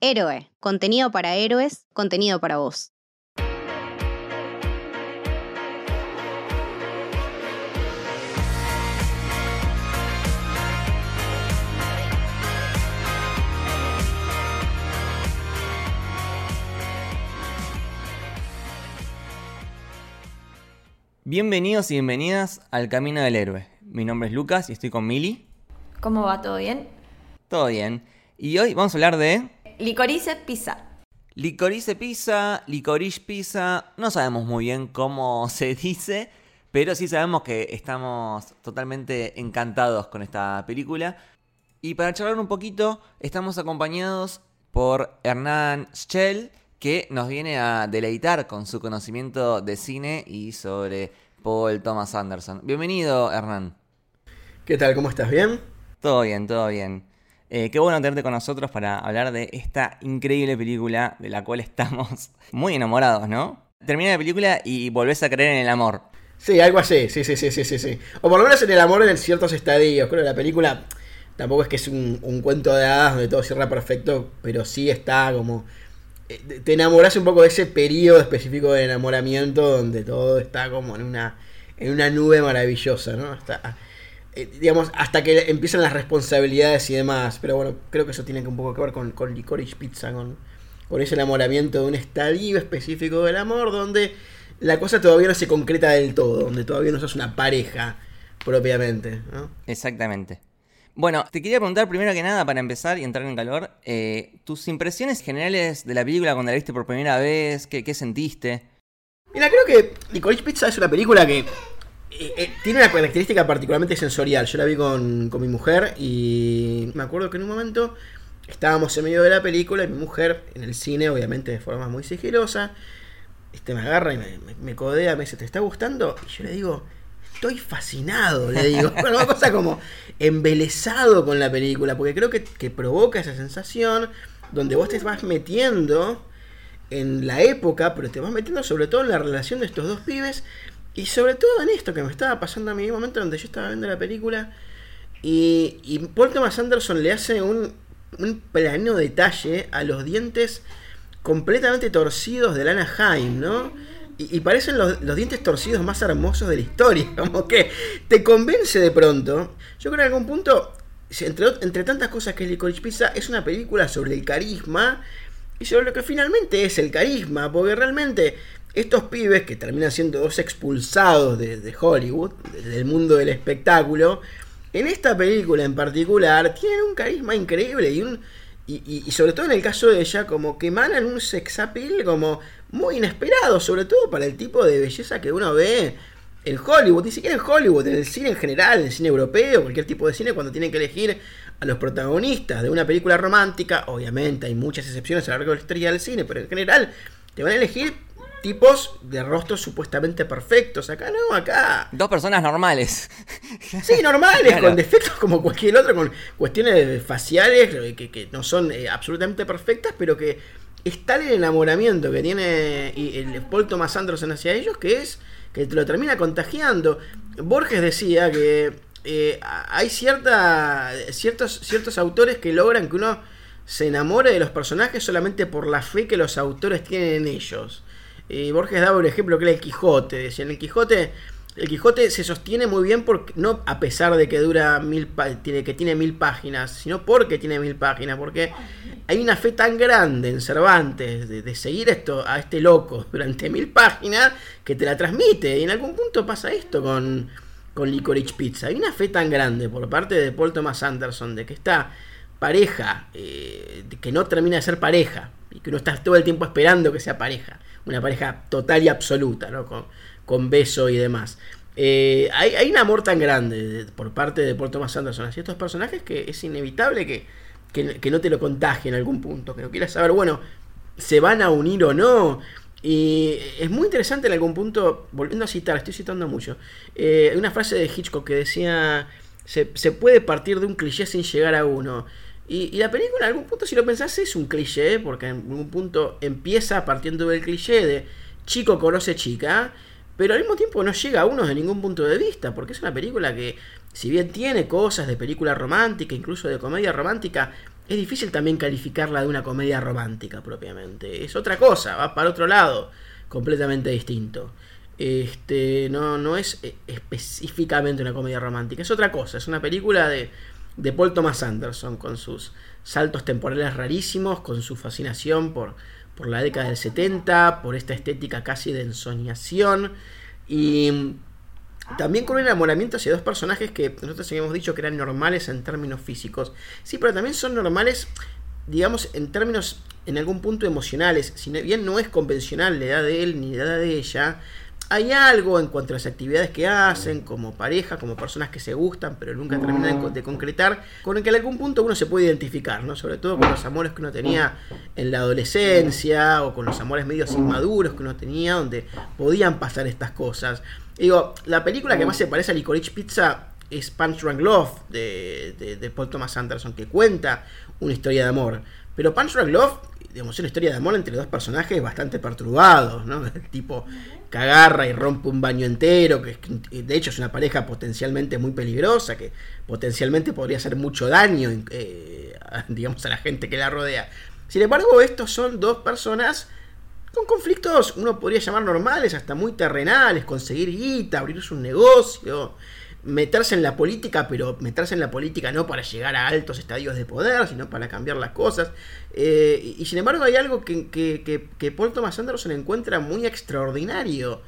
Héroe, contenido para héroes, contenido para vos. Bienvenidos y bienvenidas al Camino del Héroe. Mi nombre es Lucas y estoy con Mili. ¿Cómo va? ¿Todo bien? Todo bien. Y hoy vamos a hablar de Licorice pizza. licorice pizza, licorice pizza. No sabemos muy bien cómo se dice, pero sí sabemos que estamos totalmente encantados con esta película. Y para charlar un poquito, estamos acompañados por Hernán Schell, que nos viene a deleitar con su conocimiento de cine y sobre Paul Thomas Anderson. Bienvenido, Hernán. ¿Qué tal? ¿Cómo estás? ¿Bien? Todo bien, todo bien. Eh, qué bueno tenerte con nosotros para hablar de esta increíble película de la cual estamos muy enamorados, ¿no? Termina la película y volvés a creer en el amor. Sí, algo así, sí, sí, sí, sí, sí, sí. O por lo menos en el amor en ciertos estadios. Creo la película tampoco es que es un, cuento de hadas donde todo cierra perfecto, pero sí está como... eh, Te enamorás un poco de ese periodo específico de enamoramiento donde todo está como en una, en una nube maravillosa, ¿no? Hasta, eh, digamos, hasta que empiezan las responsabilidades y demás. Pero bueno, creo que eso tiene que un poco que ver con, con Licorice Pizza, con, con ese enamoramiento de un estadio específico del amor donde la cosa todavía no se concreta del todo, donde todavía no sos una pareja propiamente, ¿no? Exactamente. Bueno, te quería preguntar primero que nada, para empezar y entrar en calor, eh, tus impresiones generales de la película cuando la viste por primera vez, qué, qué sentiste. Mira, creo que Licorice Pizza es una película que eh, eh, tiene una característica particularmente sensorial. Yo la vi con, con mi mujer y me acuerdo que en un momento estábamos en medio de la película y mi mujer en el cine, obviamente de forma muy sigilosa, este, me agarra y me, me- me codea, me dice, ¿te está gustando? Y yo le digo, estoy fascinado, le digo. Bueno, una cosa como embelesado con la película, porque creo que, que provoca esa sensación donde vos te vas metiendo en la época, pero te vas metiendo sobre todo en la relación de estos dos pibes y sobre todo en esto que me estaba pasando a mí en un momento donde yo estaba viendo la película y, y Paul Thomas Anderson le hace un, un plano detalle a los dientes completamente torcidos de Lana Haim, ¿no? Y, parecen los, los dientes torcidos más hermosos de la historia, como que te convence de pronto. Yo creo que en algún punto, entre, entre tantas cosas que es Licorice Pizza, es una película sobre el carisma y sobre lo que finalmente es el carisma, porque realmente estos pibes que terminan siendo dos expulsados de, Hollywood, de- del mundo del espectáculo, en esta película en particular tienen un carisma increíble y un y sobre todo en el caso de ella como que emanan un sex appeal como muy inesperado, sobre todo para el tipo de belleza que uno ve en Hollywood, ni siquiera en Hollywood, en el cine en general, en el cine europeo, cualquier tipo de cine, cuando tienen que elegir a los protagonistas de una película romántica, obviamente hay muchas excepciones a lo largo de la historia del cine, pero en general te van a elegir tipos de rostros supuestamente perfectos. Acá no, acá Dos personas normales. Sí, normales, Claro. con defectos como cualquier otro, con cuestiones faciales eh, que, que no son eh, absolutamente perfectas, pero que es tal el enamoramiento que tiene el Paul Thomas Anderson hacia ellos que es que te lo termina contagiando. Borges decía que eh, hay cierta, ciertos, ciertos autores que logran que uno se enamore de los personajes solamente por la fe que los autores tienen en ellos. Y Borges daba un ejemplo que era el Quijote. Decía, en el Quijote, el Quijote se sostiene muy bien porque, no a pesar de que dura mil tiene, que tiene mil páginas, sino porque tiene mil páginas, porque hay una fe tan grande en Cervantes de, de seguir esto a este loco durante mil páginas que te la transmite. Y en algún punto pasa esto con, con Licorice Pizza. Hay una fe tan grande por parte de Paul Thomas Anderson de que esta pareja, eh, que no termina de ser pareja, y que uno está todo el tiempo esperando que sea pareja, una pareja total y absoluta, ¿no? con, con beso y demás. Eh, hay, hay un amor tan grande de- por parte de Paul Thomas Anderson hacia estos personajes que es inevitable que, que, que no te lo contagie en algún punto, que no quieras saber, bueno, se van a unir o no. Y es muy interesante en algún punto, volviendo a citar, estoy citando mucho, eh, una frase de Hitchcock que decía, se, se puede partir de un cliché sin llegar a uno. Y, y la película en algún punto, si lo pensás, es un cliché, porque en algún punto empieza partiendo del cliché de chico conoce chica, pero al mismo tiempo no llega a uno de ningún punto de vista, porque es una película que, si bien tiene cosas de película romántica, incluso de comedia romántica, es difícil también calificarla de una comedia romántica propiamente. Es otra cosa, va para otro lado, completamente distinto. Este, no, no es eh, específicamente una comedia romántica, es otra cosa, es una película de, de Paul Thomas Anderson con sus saltos temporales rarísimos, con su fascinación por, por la década del 70, por esta estética casi de ensoñación y también con un enamoramiento hacia dos personajes que nosotros habíamos dicho que eran normales en términos físicos. Sí, pero también son normales, digamos, en términos, en algún punto emocionales. Si bien no es convencional la edad de él ni la edad de ella, hay algo en cuanto a las actividades que hacen, como pareja, como personas que se gustan, pero nunca terminan de concretar, con el que en algún punto uno se puede identificar, ¿no? Sobre todo con los amores que uno tenía en la adolescencia, o con los amores medios inmaduros que uno tenía, donde podían pasar estas cosas. digo, la película que más se parece a Licorice Pizza es Punch Drunk Love, de, de Paul Thomas Anderson, que cuenta una historia de amor. Pero Punch Drunk Love digamos, una historia de amor entre dos personajes bastante perturbados, ¿no? El tipo que agarra y rompe un baño entero, que de hecho es una pareja potencialmente muy peligrosa, que potencialmente podría hacer mucho daño, eh, digamos, a la gente que la rodea. Sin embargo, estos son dos personas con conflictos, uno podría llamar normales, hasta muy terrenales, conseguir guita, abrirse un negocio, meterse en la política, pero meterse en la política no para llegar a altos estadios de poder, sino para cambiar las cosas. Eh, y, sin embargo hay algo que, que, Paul Thomas Anderson encuentra muy extraordinario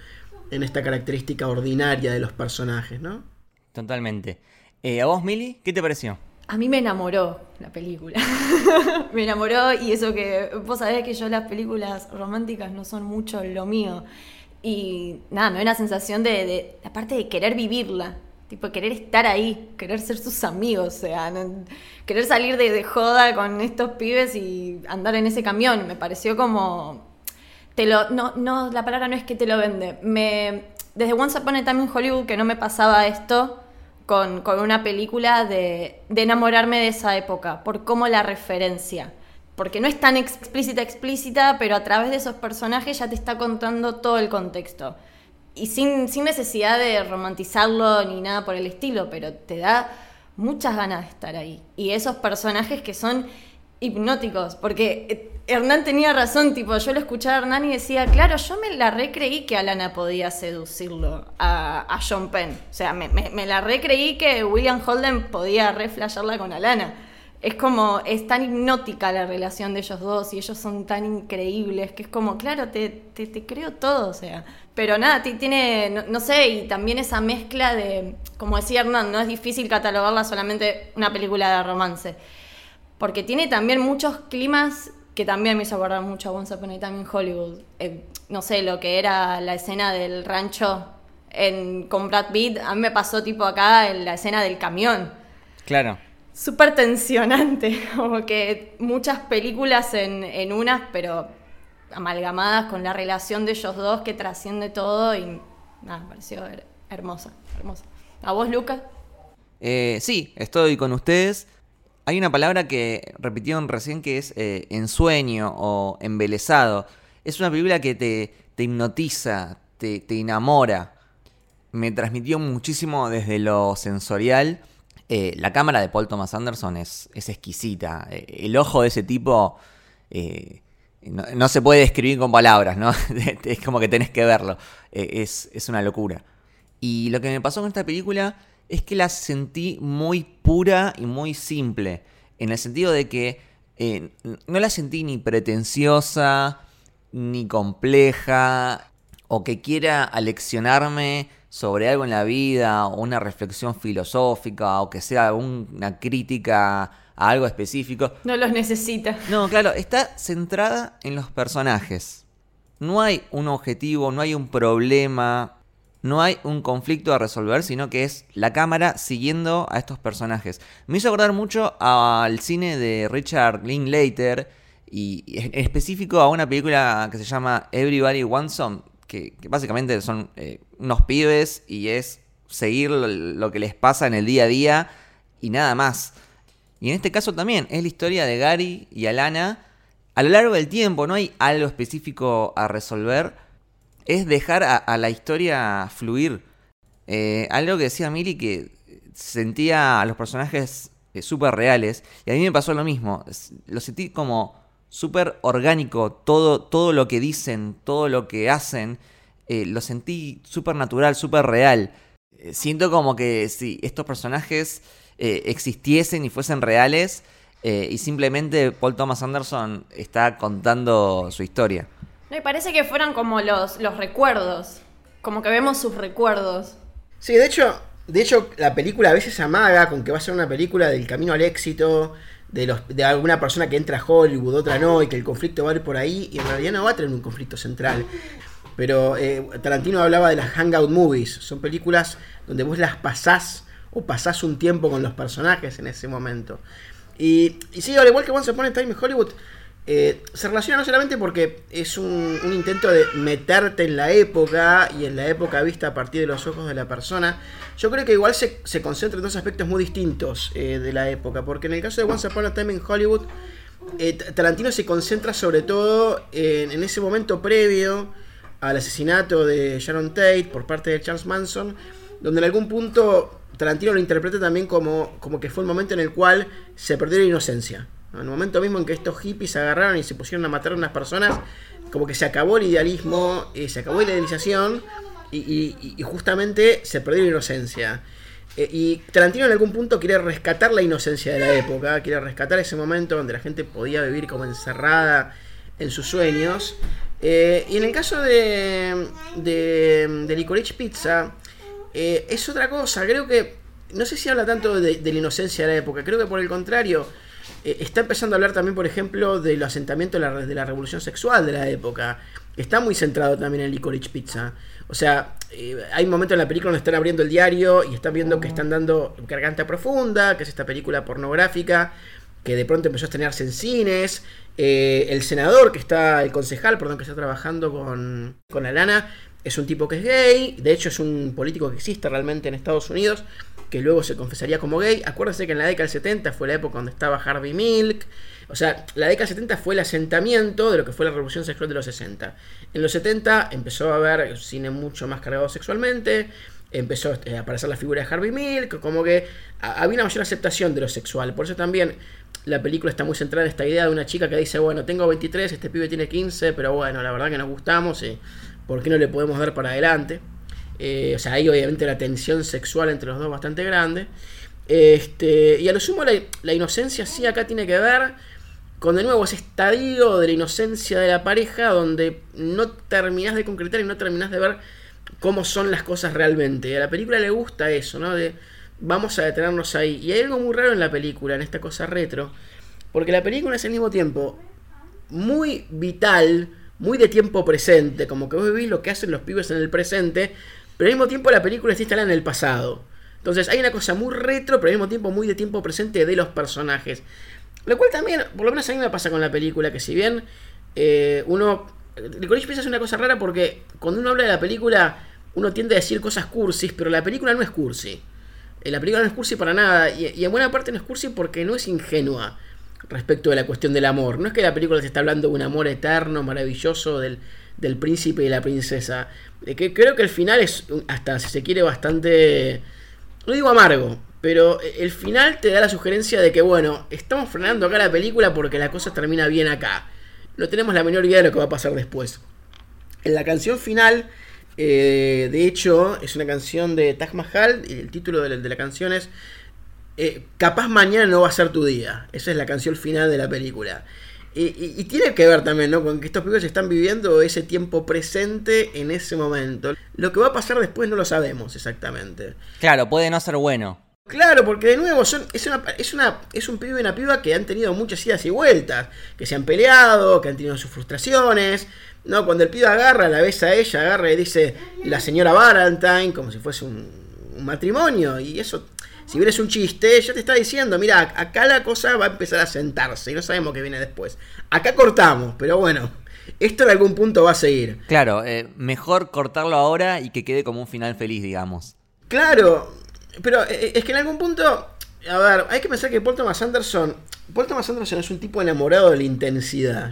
en esta característica ordinaria de los personajes, ¿no? Totalmente. Eh, ¿A vos, Mili? ¿Qué te pareció? A mí me enamoró la película. me enamoró y eso que vos sabés que yo las películas románticas no son mucho lo mío. Y nada, me da una sensación de, de, aparte de querer vivirla, Tipo, querer estar ahí, querer ser sus amigos, o sea, querer salir de, joda con estos pibes y andar en ese camión. Me pareció como. Te lo, no, no, la palabra no es que te lo vende. Me, desde Once Upon a Time in Hollywood que no me pasaba esto con, una película de, de enamorarme de esa época, por cómo la referencia porque no es tan explícita, explícita, pero a través de esos personajes ya te está contando todo el contexto y sin, sin necesidad de romantizarlo ni nada por el estilo, pero te da muchas ganas de estar ahí. Y esos personajes que son hipnóticos, porque eh, Hernán tenía razón, tipo, yo lo escuchaba a Hernán y decía, claro, yo me la recreí que Alana podía seducirlo a, John Penn. O sea, me, me, la recreí que William Holden podía reflasharla con Alana. Es como, es tan hipnótica la relación de ellos dos y ellos son tan increíbles que es como, claro, te, te, te creo todo, o sea, pero nada, tiene, no, sé, y también esa mezcla de, como decía Hernán, no es difícil catalogarla solamente una película de romance, porque tiene también muchos climas que también me hizo acordar mucho a Once Upon a Time in Hollywood. Eh, no sé, lo que era la escena del rancho en, con Brad Pitt, a mí me pasó tipo acá en la escena del camión. Claro. Súper tensionante, como que muchas películas en, en unas, pero amalgamadas con la relación de ellos dos que trasciende todo y nada, me pareció hermosa, hermosa. ¿A vos, Lucas? Eh, sí, estoy con ustedes. Hay una palabra que repitieron recién que es eh, ensueño o embelesado. Es una película que te, te hipnotiza, te, te, enamora. Me transmitió muchísimo desde lo sensorial. Eh, la cámara de Paul Thomas Anderson es, es exquisita. el ojo de ese tipo no, se puede describir con palabras, ¿no? es como que tenés que verlo. Eh, es, una locura. Y lo que me pasó con esta película es que la sentí muy pura y muy simple. En el sentido de que eh, no la sentí ni pretenciosa, ni compleja, o que quiera aleccionarme sobre algo en la vida, o una reflexión filosófica, o que sea una crítica algo específico. No los necesita. No, claro, está centrada en los personajes. No hay un objetivo, no hay un problema, no hay un conflicto a resolver, sino que es la cámara siguiendo a estos personajes. Me hizo acordar mucho al cine de Richard Linklater y en específico a una película que se llama Everybody Wants Some, que, básicamente son eh, unos pibes y es seguir lo que les pasa en el día a día y nada más. Y en este caso también es la historia de Gary y Alana. A lo largo del tiempo no hay algo específico a resolver. Es dejar a, la historia fluir. Eh, algo que decía Miri que sentía a los personajes eh, súper reales. Y a mí me pasó lo mismo. Lo sentí como súper orgánico. Todo, todo lo que dicen, todo lo que hacen. Eh, lo sentí súper natural, súper real. Eh, siento como que si estos personajes existiesen y fuesen reales. y simplemente Paul Thomas Anderson está contando su historia. Me parece que fueran como los, los recuerdos. Como que vemos sus recuerdos. Sí, de hecho, de hecho, la película a veces amaga con que va a ser una película del camino al éxito, de, los, de alguna persona que entra a Hollywood, otra no, y que el conflicto va a ir por ahí, y en realidad no va a tener un conflicto central. Pero eh, Tarantino hablaba de las hangout movies, son películas donde vos las pasás o pasás un tiempo con los personajes en ese momento. Y, y sí, al igual que Once Upon a Time in Hollywood, eh, se relaciona no solamente porque es un, intento de meterte en la época y en la época vista a partir de los ojos de la persona, yo creo que igual se, concentra en dos aspectos muy distintos eh, de la época, porque en el caso de Once Upon a Time in Hollywood, eh, Tarantino se concentra sobre todo en, ese momento previo al asesinato de Sharon Tate por parte de Charles Manson, donde en algún punto Tarantino lo interpreta también como, como que fue el momento en el cual se perdió la inocencia. En el momento mismo en que estos hippies agarraron y se pusieron a matar a unas personas, como que se acabó el idealismo, eh, se acabó la idealización y, justamente se perdió la inocencia. Eh, y Tarantino en algún punto quiere rescatar la inocencia de la época, quiere rescatar ese momento donde la gente podía vivir como encerrada en sus sueños. Eh, y en el caso de, de, de Licorice Pizza, es otra cosa. Creo que, no sé si habla tanto de la inocencia de la época, creo que por el contrario eh, está empezando a hablar también, por ejemplo, del asentamiento de la, de la, revolución sexual de la época. Está muy centrado también en Licorice Pizza. O sea, eh, hay un momento en la película donde están abriendo el diario y están viendo que están dando Garganta Profunda, que es esta película pornográfica que de pronto empezó a estrenarse en cines. Eh, el senador que está, el concejal, perdón, que está trabajando con, con la lana, es un tipo que es gay. De hecho, es un político que existe realmente en Estados Unidos que luego se confesaría como gay. Acuérdense que en la década del 70 fue la época donde estaba Harvey Milk. O sea, la década del 70 fue el asentamiento de lo que fue la revolución sexual de los 60. En los 70 empezó a haber cine mucho más cargado sexualmente. Empezó eh, a aparecer la figura de Harvey Milk. Como que había una mayor aceptación de lo sexual. Por eso también la película está muy centrada en esta idea de una chica que dice, bueno, tengo 23, este pibe tiene 15, pero bueno, la verdad que nos gustamos y ¿por qué no le podemos dar para adelante? Eh, o sea, hay obviamente la tensión sexual entre los dos bastante grande. Este, y a lo sumo la, inocencia sí acá tiene que ver con de nuevo ese estadio de la inocencia de la pareja donde no terminás de concretar y no terminás de ver cómo son las cosas realmente. A la película le gusta eso, ¿no? De vamos a detenernos ahí. Y hay algo muy raro en la película, en esta cosa retro, porque la película es al mismo tiempo muy vital, muy de tiempo presente, como que vos vivís lo que hacen los pibes en el presente, pero al mismo tiempo la película está instalada en el pasado. Entonces hay una cosa muy retro, pero al mismo tiempo muy de tiempo presente de los personajes. Lo cual también, por lo menos a mí me pasa con la película, que si bien eh, uno... Licorice Pizza es una cosa rara porque cuando uno habla de la película, uno tiende a decir cosas cursis, pero la película no es cursi. Eh, la película no es cursi para nada, y, y, en buena parte no es cursi porque no es ingenua respecto de la cuestión del amor. No es que la película se está hablando de un amor eterno, maravilloso, del, del príncipe y la princesa. que creo que el final es hasta, si se quiere, bastante... No digo amargo, pero el final te da la sugerencia de que, bueno, estamos frenando acá la película porque la cosa termina bien acá. No tenemos la menor idea de lo que va a pasar después. En la canción final, eh, de hecho, es una canción de Taj Mahal, y el título de la, canción es eh, Capaz mañana no va a ser tu día. Esa es la canción final de la película. Y, tiene que ver también, ¿no? Con que estos pibes están viviendo ese tiempo presente en ese momento. Lo que va a pasar después no lo sabemos exactamente. Claro, puede no ser bueno. Claro, porque de nuevo son, es, una, es, una, es un pibe y una piba que han tenido muchas idas y vueltas, que se han peleado, que han tenido sus frustraciones. ¿no? Cuando el pibe agarra, la besa a ella, agarra y dice la señora Valentine, como si fuese un, un matrimonio. Y eso si bien es un chiste, ya te está diciendo, mira, acá la cosa va a empezar a sentarse y no sabemos qué viene después. Acá cortamos, pero bueno, esto en algún punto va a seguir. Claro, eh, mejor cortarlo ahora y que quede como un final feliz, digamos. Claro, pero eh, es que en algún punto, a ver, hay que pensar que Paul Thomas Anderson, Paul Thomas Anderson es un tipo enamorado de la intensidad.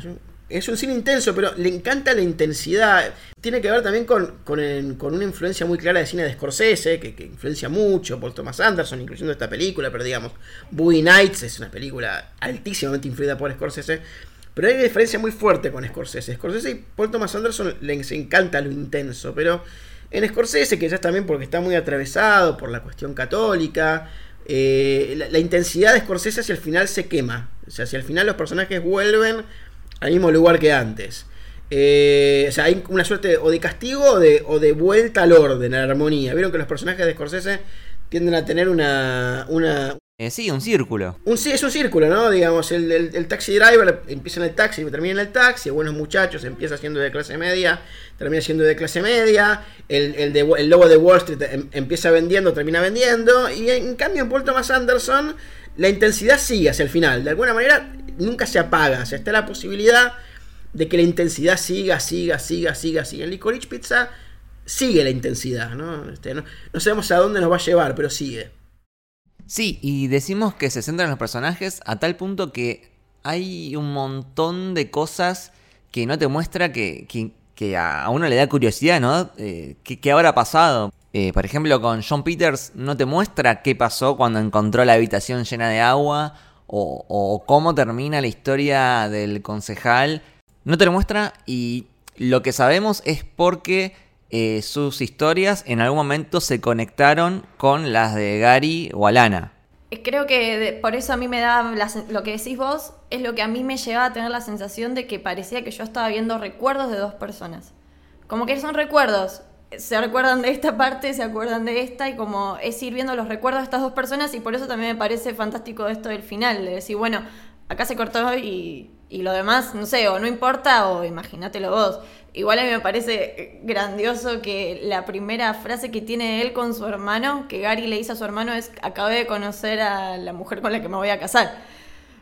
Es un cine intenso, pero le encanta la intensidad. Tiene que ver también con, con, con una influencia muy clara de cine de Scorsese, que, que influencia mucho por Thomas Anderson, incluyendo esta película, pero digamos, Boogie Nights es una película altísimamente influida por Scorsese. Pero hay una diferencia muy fuerte con Scorsese. Scorsese y Paul Thomas Anderson les encanta lo intenso, pero en Scorsese, que ya es también porque está muy atravesado por la cuestión católica, eh, la, la intensidad de Scorsese hacia el final se quema. O sea, hacia el final los personajes vuelven al mismo lugar que antes. Eh, o sea, hay una suerte o de castigo o de, o de vuelta al orden, a la armonía. Vieron que los personajes de Scorsese tienden a tener una, una, Eh, sí, un círculo. un, sí, es un círculo, ¿no? Digamos, el, el- el taxi driver empieza en el taxi y termina en el taxi. Buenos muchachos, empieza siendo de clase media, termina siendo de clase media. El, el, de- el lobo de Wall Street em- empieza vendiendo, termina vendiendo. Y en cambio, en Paul Thomas Anderson, la intensidad sigue hacia el final. De alguna manera, nunca se apaga. O sea, está la posibilidad de que la intensidad siga, siga, siga, siga, siga. En Licorice Pizza sigue la intensidad, ¿no? Este, no, no sabemos a dónde nos va a llevar, pero sigue. Sí, y decimos que se centran en los personajes a tal punto que hay un montón de cosas que no te muestra que, que- a uno le da curiosidad, ¿no? Eh, ¿qué, qué habrá pasado? Eh, por ejemplo, con John Peters no te muestra qué pasó cuando encontró la habitación llena de agua o, cómo termina la historia del concejal. No te lo muestra y lo que sabemos es porque eh, sus historias en algún momento se conectaron con las de Gary o Alana. Creo que por eso a mí me da lo que decís vos, es lo que a mí me llevaba a tener la sensación de que parecía que yo estaba viendo recuerdos de dos personas. Como que son recuerdos. Se recuerdan de esta parte, se acuerdan de esta, y como es ir viendo los recuerdos de estas dos personas, y por eso también me parece fantástico esto del final, de decir, bueno, acá se cortó y, y lo demás, no sé, o no importa, o imagínatelo vos. Igual a mí me parece grandioso que la primera frase que tiene él con su hermano, que Gary le dice a su hermano, es: Acabé de conocer a la mujer con la que me voy a casar.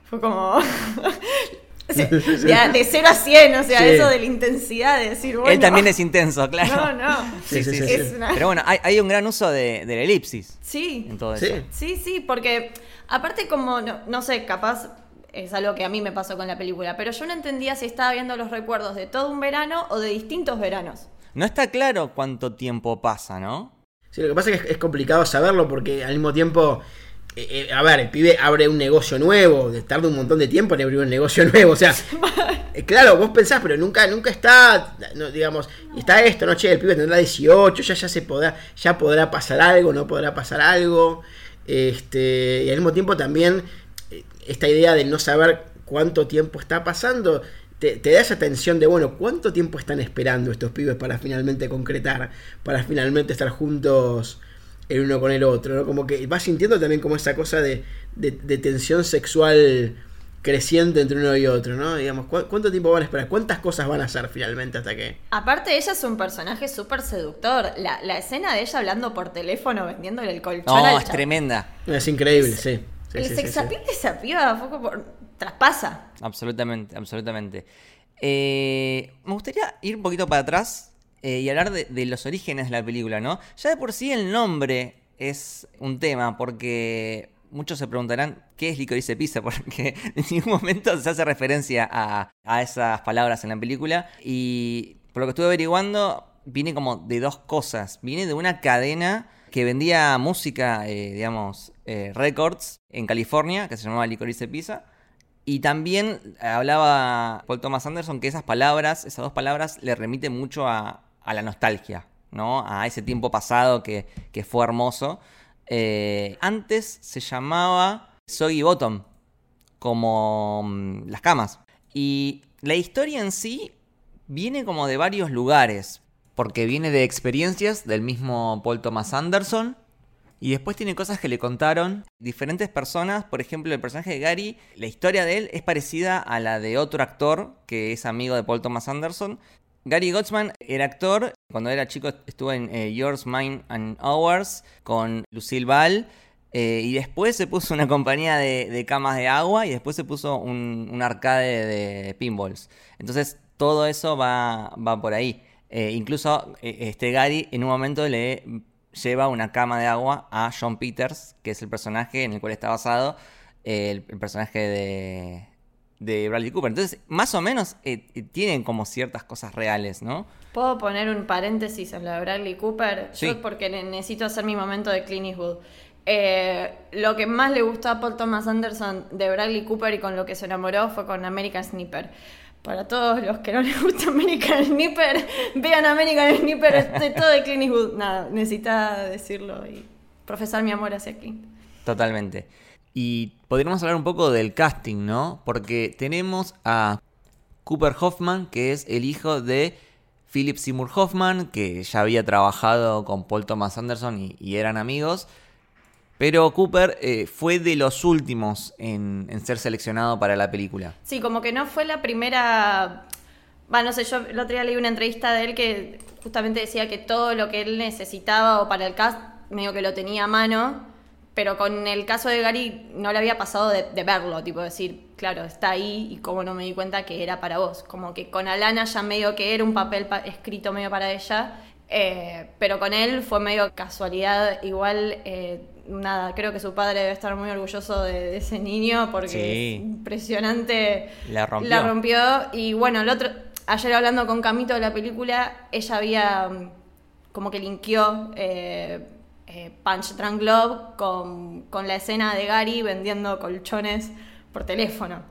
Fue como. O sea, de, de 0 a 100, o sea, Sí. eso de la intensidad de decir, bueno. Él también es intenso, claro. No, no. Sí, sí, sí, Es sí. una- Pero bueno, hay, hay un gran uso de, de la elipsis Sí. en todo Sí. eso. Sí, sí, porque aparte como, no, no sé, capaz es algo que a mí me pasó con la película, pero yo no entendía si estaba viendo los recuerdos de todo un verano o de distintos veranos. No está claro cuánto tiempo pasa, ¿no? Sí, lo que pasa es que es, es complicado saberlo porque al mismo tiempo, eh, eh, a ver, el pibe abre un negocio nuevo, tarda un montón de tiempo en abrir un negocio nuevo, o sea, eh, claro, vos pensás, pero nunca nunca está, digamos, está esto, no, che, el pibe tendrá 18, ya, ya se podrá, ya podrá pasar algo, no podrá pasar algo, este, y al mismo tiempo también esta idea de no saber cuánto tiempo está pasando, te, te da esa tensión de, bueno, ¿cuánto tiempo están esperando estos pibes para finalmente concretar, para finalmente estar juntos el uno con el otro? ¿no? Como que vas sintiendo también como esa cosa de, de- de tensión sexual creciente entre uno y otro, ¿no? Digamos, ¿cu- ¿cuánto tiempo van a esperar? ¿Cuántas cosas van a hacer finalmente hasta que... Aparte, ella es un personaje súper seductor. La, la escena de ella hablando por teléfono, vendiéndole el colchón No, al es chavo. tremenda. Es increíble, sí. Sí, el sí, sí, sex sí. de esa piba fue como traspasa. Absolutamente, absolutamente. Eh, me gustaría ir un poquito para atrás eh, y hablar de, los orígenes de la película, ¿no? Ya de por sí el nombre es un tema, porque muchos se preguntarán qué es Licorice Pizza, porque en ningún momento se hace referencia a, a esas palabras en la película. Y por lo que estuve averiguando, viene como de dos cosas. Viene de una cadena que vendía música, eh, digamos, eh, records en California, que se llamaba Licorice Pizza. Y también hablaba Paul Thomas Anderson que esas palabras, esas dos palabras, le remiten mucho a, a la nostalgia, ¿no? A ese tiempo pasado que, fue hermoso. Eh, antes se llamaba Soggy Bottom, como mm, las camas. Y la historia en sí viene como de varios lugares, porque viene de experiencias del mismo Paul Thomas Anderson. Y después tiene cosas que le contaron diferentes personas. Por ejemplo, el personaje de Gary, la historia de él es parecida a la de otro actor que es amigo de Paul Thomas Anderson. Gary Gottsman era actor. Cuando era chico estuvo en eh, Yours, Mine and Ours con Lucille Ball. eh, y después se puso una compañía de, camas de agua y después se puso un, arcade de pinballs. Entonces todo eso va, va por ahí. Eh, incluso este Gary en un momento le lleva una cama de agua a John Peters, que es el personaje en el cual está basado, el personaje de, de Bradley Cooper. Entonces, más o menos eh, eh, tienen como ciertas cosas reales, ¿no? ¿Puedo poner un paréntesis en lo de Bradley Cooper? Sí. Yo porque ne- necesito hacer mi momento de Clint Eastwood. Eh, lo que más le gustó a Paul Thomas Anderson de Bradley Cooper y con lo que se enamoró fue con American Sniper. Para todos los que no les gusta American Sniper, vean American Sniper, es todo de Clint Eastwood. Nada, necesitaba decirlo y profesar mi amor hacia Clint. Totalmente. Y podríamos hablar un poco del casting, ¿no? Porque tenemos a Cooper Hoffman, que es el hijo de Philip Seymour Hoffman, que ya había trabajado con Paul Thomas Anderson y, eran amigos. Pero Cooper eh, fue de los últimos en, ser seleccionado para la película. Sí, como que no fue la primera. Va, no sé, yo el otro día leí una entrevista de él que justamente decía que todo lo que él necesitaba o para el cast, medio que lo tenía a mano, pero con el caso de Gary no le había pasado de, de verlo, tipo decir, claro, está ahí y cómo no me di cuenta que era para vos. Como que con Alana ya medio que era un papel pa- escrito medio para ella, eh, pero con él fue medio casualidad, igual. eh, Nada, creo que su padre debe estar muy orgulloso de, de ese niño porque Sí. es impresionante. La rompió. La rompió. Y bueno, el otro, ayer hablando con Camito de la película, ella había mm, como que linkeó eh, eh, Punch Drunk Love con, con la escena de Gary vendiendo colchones por teléfono.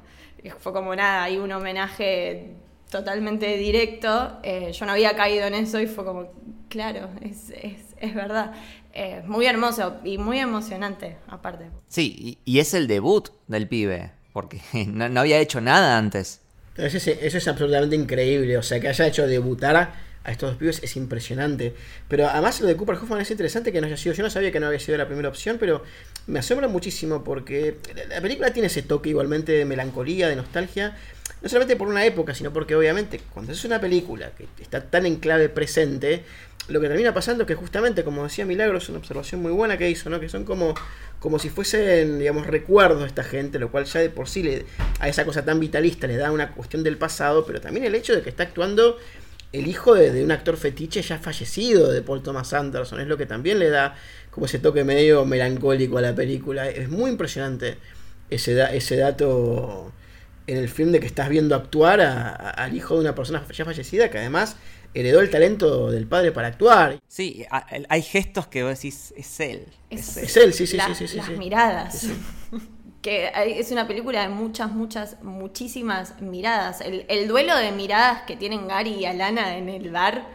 Y fue como nada, hay un homenaje totalmente directo. Eh, yo no había caído en eso y fue como, claro, es, es, es verdad. Eh, muy hermoso y muy emocionante, aparte. Sí, y, y es el debut del pibe, porque no, no había hecho nada antes. Eso es, eso es absolutamente increíble. O sea, que haya hecho debutar a estos dos pibes es impresionante. Pero además lo de Cooper Hoffman es interesante que no haya sido. Yo no sabía que no había sido la primera opción, pero me asombra muchísimo porque la- la película tiene ese toque igualmente de melancolía, de nostalgia. No solamente por una época, sino porque obviamente cuando es una película que está tan en clave presente, lo que termina pasando es que justamente, como decía Milagro, es una observación muy buena que hizo, ¿no? Que son como, como si fuesen, digamos, recuerdos de esta gente, lo cual ya de por sí le, a esa cosa tan vitalista le da una cuestión del pasado, pero también el hecho de que está actuando el hijo de, de un actor fetiche ya fallecido de Paul Thomas Anderson, es lo que también le da como ese toque medio melancólico a la película. Es muy impresionante ese, da- ese dato en el film de que estás viendo actuar a- a- al hijo de una persona ya fallecida que además heredó el talento del padre para actuar. Sí, hay gestos que vos decís, es él. Es- es él. Es él, sí, sí, La- sí, sí, sí, las sí. miradas. Sí, que es una película de muchas, muchas, muchísimas miradas. El, el duelo de miradas que tienen Gary y Alana en el bar,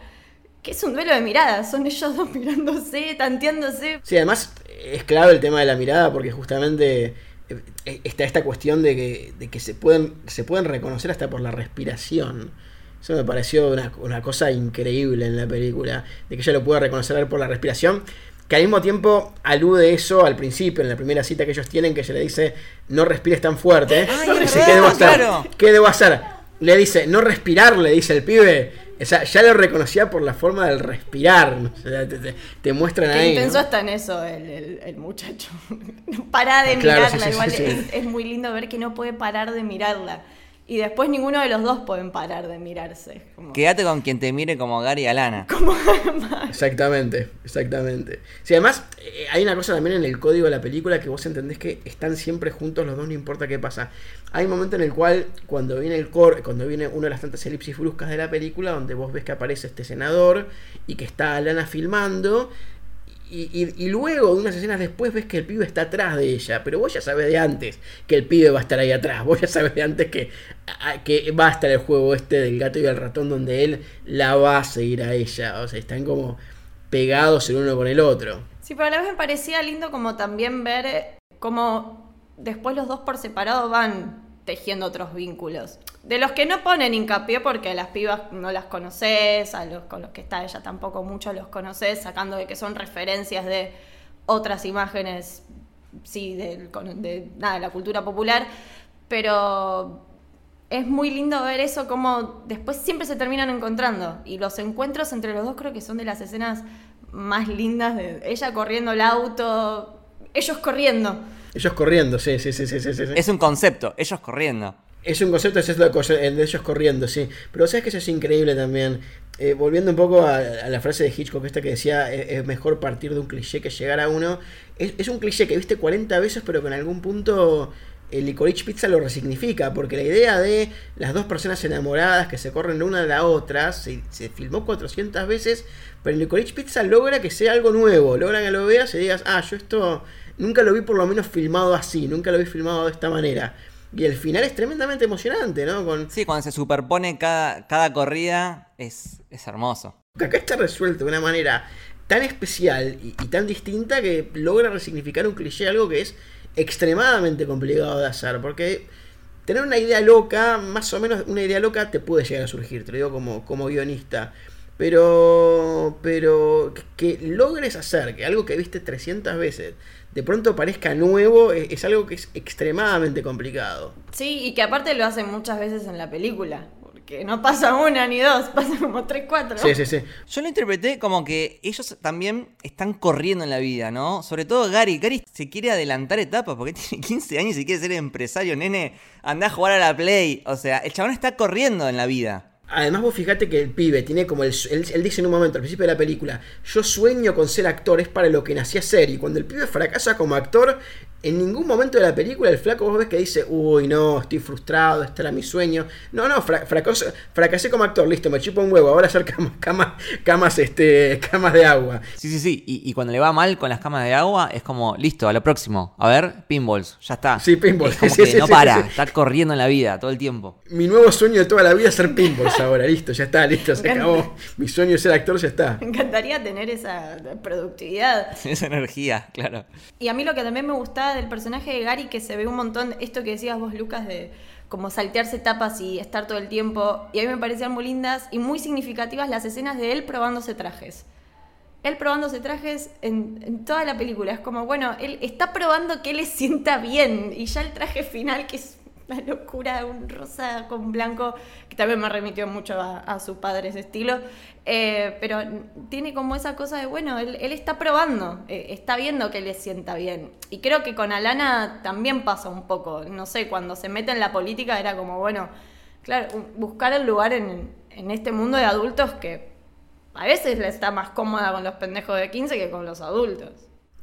que es un duelo de miradas, son ellos dos mirándose, tanteándose. Sí, además es clave el tema de la mirada porque justamente eh, está esta cuestión de que, de que se, pueden, se pueden reconocer hasta por la respiración. Eso me pareció una, una cosa increíble en la película, de que ella lo puede reconocer por la respiración, que al mismo tiempo alude eso al principio, en la primera cita que ellos tienen, que ella le dice, no respires tan fuerte. Ay, dice, ¿qué debo hacer? claro. ¿Qué debo hacer? Le dice, no respirar, le dice el pibe. O sea, ya lo reconocía por la forma del respirar. ¿no? O sea, te, te- te muestran Que ahí. pensó ¿no? hasta en eso el, el- el muchacho. Pará de Claro, sí, mirarla, sí, igual sí, sí. Es, es muy lindo ver que no puede parar de mirarla. Y después ninguno de los dos pueden parar de mirarse. Como- Quédate con quien te mire como Gary Alana. Exactamente, exactamente. Sí, además, eh, hay una cosa también en el código de la película que vos entendés que están siempre juntos los dos, no importa qué pasa. Hay un momento en el cual, cuando viene el cor, cuando viene una de las tantas elipsis bruscas de la película, donde vos ves que aparece este senador y que está Alana filmando. Y, y- y luego, unas escenas después, ves que el pibe está atrás de ella. Pero vos ya sabés de antes que el pibe va a estar ahí atrás. Vos ya sabés de antes que, que va a estar el juego este del gato y el ratón, donde él la va a seguir a ella. O sea, están como pegados el uno con el otro. Sí, pero a la vez me parecía lindo como también ver eh, cómo después los dos por separado van tejiendo otros vínculos. De los que no ponen hincapié porque a las pibas no las conoces, a los con los que está ella tampoco mucho los conoces, sacando de que son referencias de otras imágenes, sí, de, nada, de la cultura popular, pero es muy lindo ver eso como después siempre se terminan encontrando y los encuentros entre los dos creo que son de las escenas más lindas de ella corriendo el auto, ellos corriendo. Ellos corriendo, sí, sí, sí, sí, sí. sí. Es un concepto, ellos corriendo. Es un concepto, es lo el de ellos corriendo, sí. Pero sabes que eso es increíble también. Eh, volviendo un poco a, a la frase de Hitchcock, esta que decía, "Es- es mejor partir de un cliché que llegar a uno. Es, es un cliché que viste 40 veces, pero que en algún punto el Licorice Pizza lo resignifica, porque la idea de las dos personas enamoradas que se corren de una a la otra se, se filmó 400 veces, pero el Licorice Pizza logra que sea algo nuevo, logra que lo veas y digas, ah, yo esto nunca lo vi por lo menos filmado así, nunca lo vi filmado de esta manera. Y el final es tremendamente emocionante, ¿no? Con, Sí, cuando se superpone cada, cada corrida es, es hermoso. acá está resuelto de una manera tan especial y, y tan distinta que logra resignificar un cliché, algo que es extremadamente complicado de hacer, porque tener una idea loca, más o menos una idea loca te puede llegar a surgir, te lo digo como, como guionista, pero, pero que logres hacer que algo que viste 300 veces de pronto parezca nuevo es, es algo que es extremadamente complicado. Sí, y que aparte lo hacen muchas veces en la película. Porque no pasa una ni dos, pasan como tres, cuatro. Sí, sí, sí. Yo lo interpreté como que ellos también están corriendo en la vida, ¿no? Sobre todo Gary. Gary se quiere adelantar etapas porque tiene 15 años y quiere ser empresario. Nene, anda a jugar a la Play. O sea, el chabón está corriendo en la vida. Además, vos fijate que el pibe tiene como el. Él, él dice en un momento, al principio de la película, yo sueño con ser actor, es para lo que nací a ser. Y cuando el pibe fracasa como actor, en ningún momento de la película el flaco vos ves que dice, uy, no, estoy frustrado, este era mi sueño. No, no, fra- fracasé, fracasé como actor, listo, me chupo un huevo, ahora hacer camas, camas, camas, este, camas de agua. Sí, sí, sí. Y, y cuando le va mal con las camas de agua, es como, listo, a lo próximo. A ver, pinballs, ya está. Sí, pinball. Es como Sí, que sí, no sí, para, sí, sí. está corriendo en la vida todo el tiempo. Mi nuevo sueño de toda la vida es ser pinballs ahora, listo, ya está, listo, se acabó. Mi sueño de ser actor ya está. Me encantaría tener esa productividad. Esa energía, claro. Y a mí lo que también me gustaba del personaje de Gary, que se ve un montón, esto que decías vos, Lucas, de como saltearse etapas y estar todo el tiempo. Y a mí me parecían muy lindas y muy significativas las escenas de él probándose trajes. Él probándose trajes en, toda la película. Es como, bueno, él está probando que le sienta bien. Y ya el traje final, que es una locura, un rosa con blanco, que también me remitió mucho a, a su padre ese estilo. Eh, pero tiene como esa cosa de, bueno, él, está probando, eh, está viendo que le sienta bien. Y creo que con Alana también pasa un poco. No sé, cuando se mete en la política era como, bueno, claro, buscar el lugar en, este mundo de adultos que a veces le está más cómoda con los pendejos de 15 que con los adultos.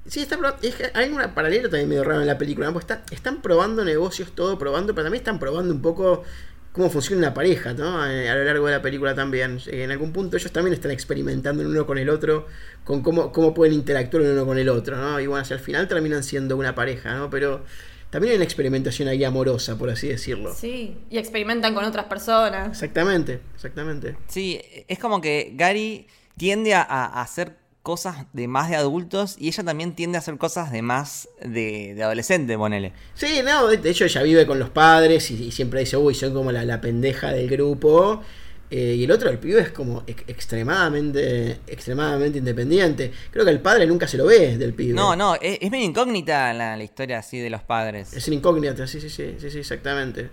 Sí, está es que hay una paralela también medio rara en la película. Porque está- están probando negocios, todo probando, pero también están probando un poco cómo funciona una pareja, ¿no? A lo largo de la película también. En algún punto ellos también están experimentando el uno con el otro, con cómo, cómo pueden interactuar el uno con el otro, ¿no? Y bueno, hacia el final terminan siendo una pareja, ¿no? Pero también hay una experimentación ahí amorosa, por así decirlo. Sí, y experimentan con otras personas. Exactamente, exactamente. Sí, es como que Gary tiende a, a hacer cosas de más de adultos y ella también tiende a hacer cosas de más de, de adolescente, ponele. Sí, no, de hecho ella vive con los padres y, y siempre dice, uy, soy como la, la pendeja del grupo. Eh, y el otro, el pibe, es como ex- extremadamente, extremadamente independiente. Creo que el padre nunca se lo ve del pibe. No, no, es, es medio incógnita la, la historia así de los padres. Es una incógnita, sí, sí, sí, sí, sí, exactamente.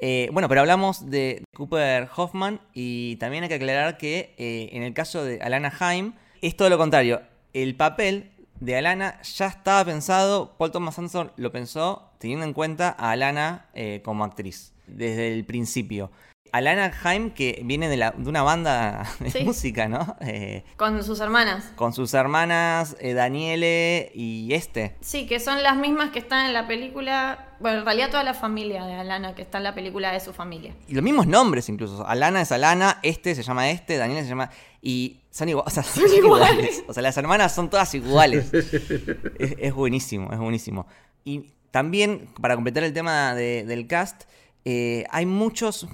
Eh, bueno, pero hablamos de Cooper Hoffman y también hay que aclarar que eh, en el caso de Alana Haim es todo lo contrario. El papel de Alana ya estaba pensado, Paul Thomas Anderson lo pensó teniendo en cuenta a Alana eh, como actriz desde el principio. Alana Haim que viene de, la- de una banda de Sí. música, ¿no? Eh, Con sus hermanas. con sus hermanas eh, Daniele y este. Sí, que son las mismas que están en la película. Bueno, en realidad toda la familia de Alana que está en la película es su familia. Y los mismos nombres incluso. Alana es Alana, este se llama este, Daniel se llama... Y son, igual, o sea, son iguales. iguales. O sea, las hermanas son todas iguales. es, es buenísimo, es buenísimo. Y también, para completar el tema de- del cast, eh, hay muchos,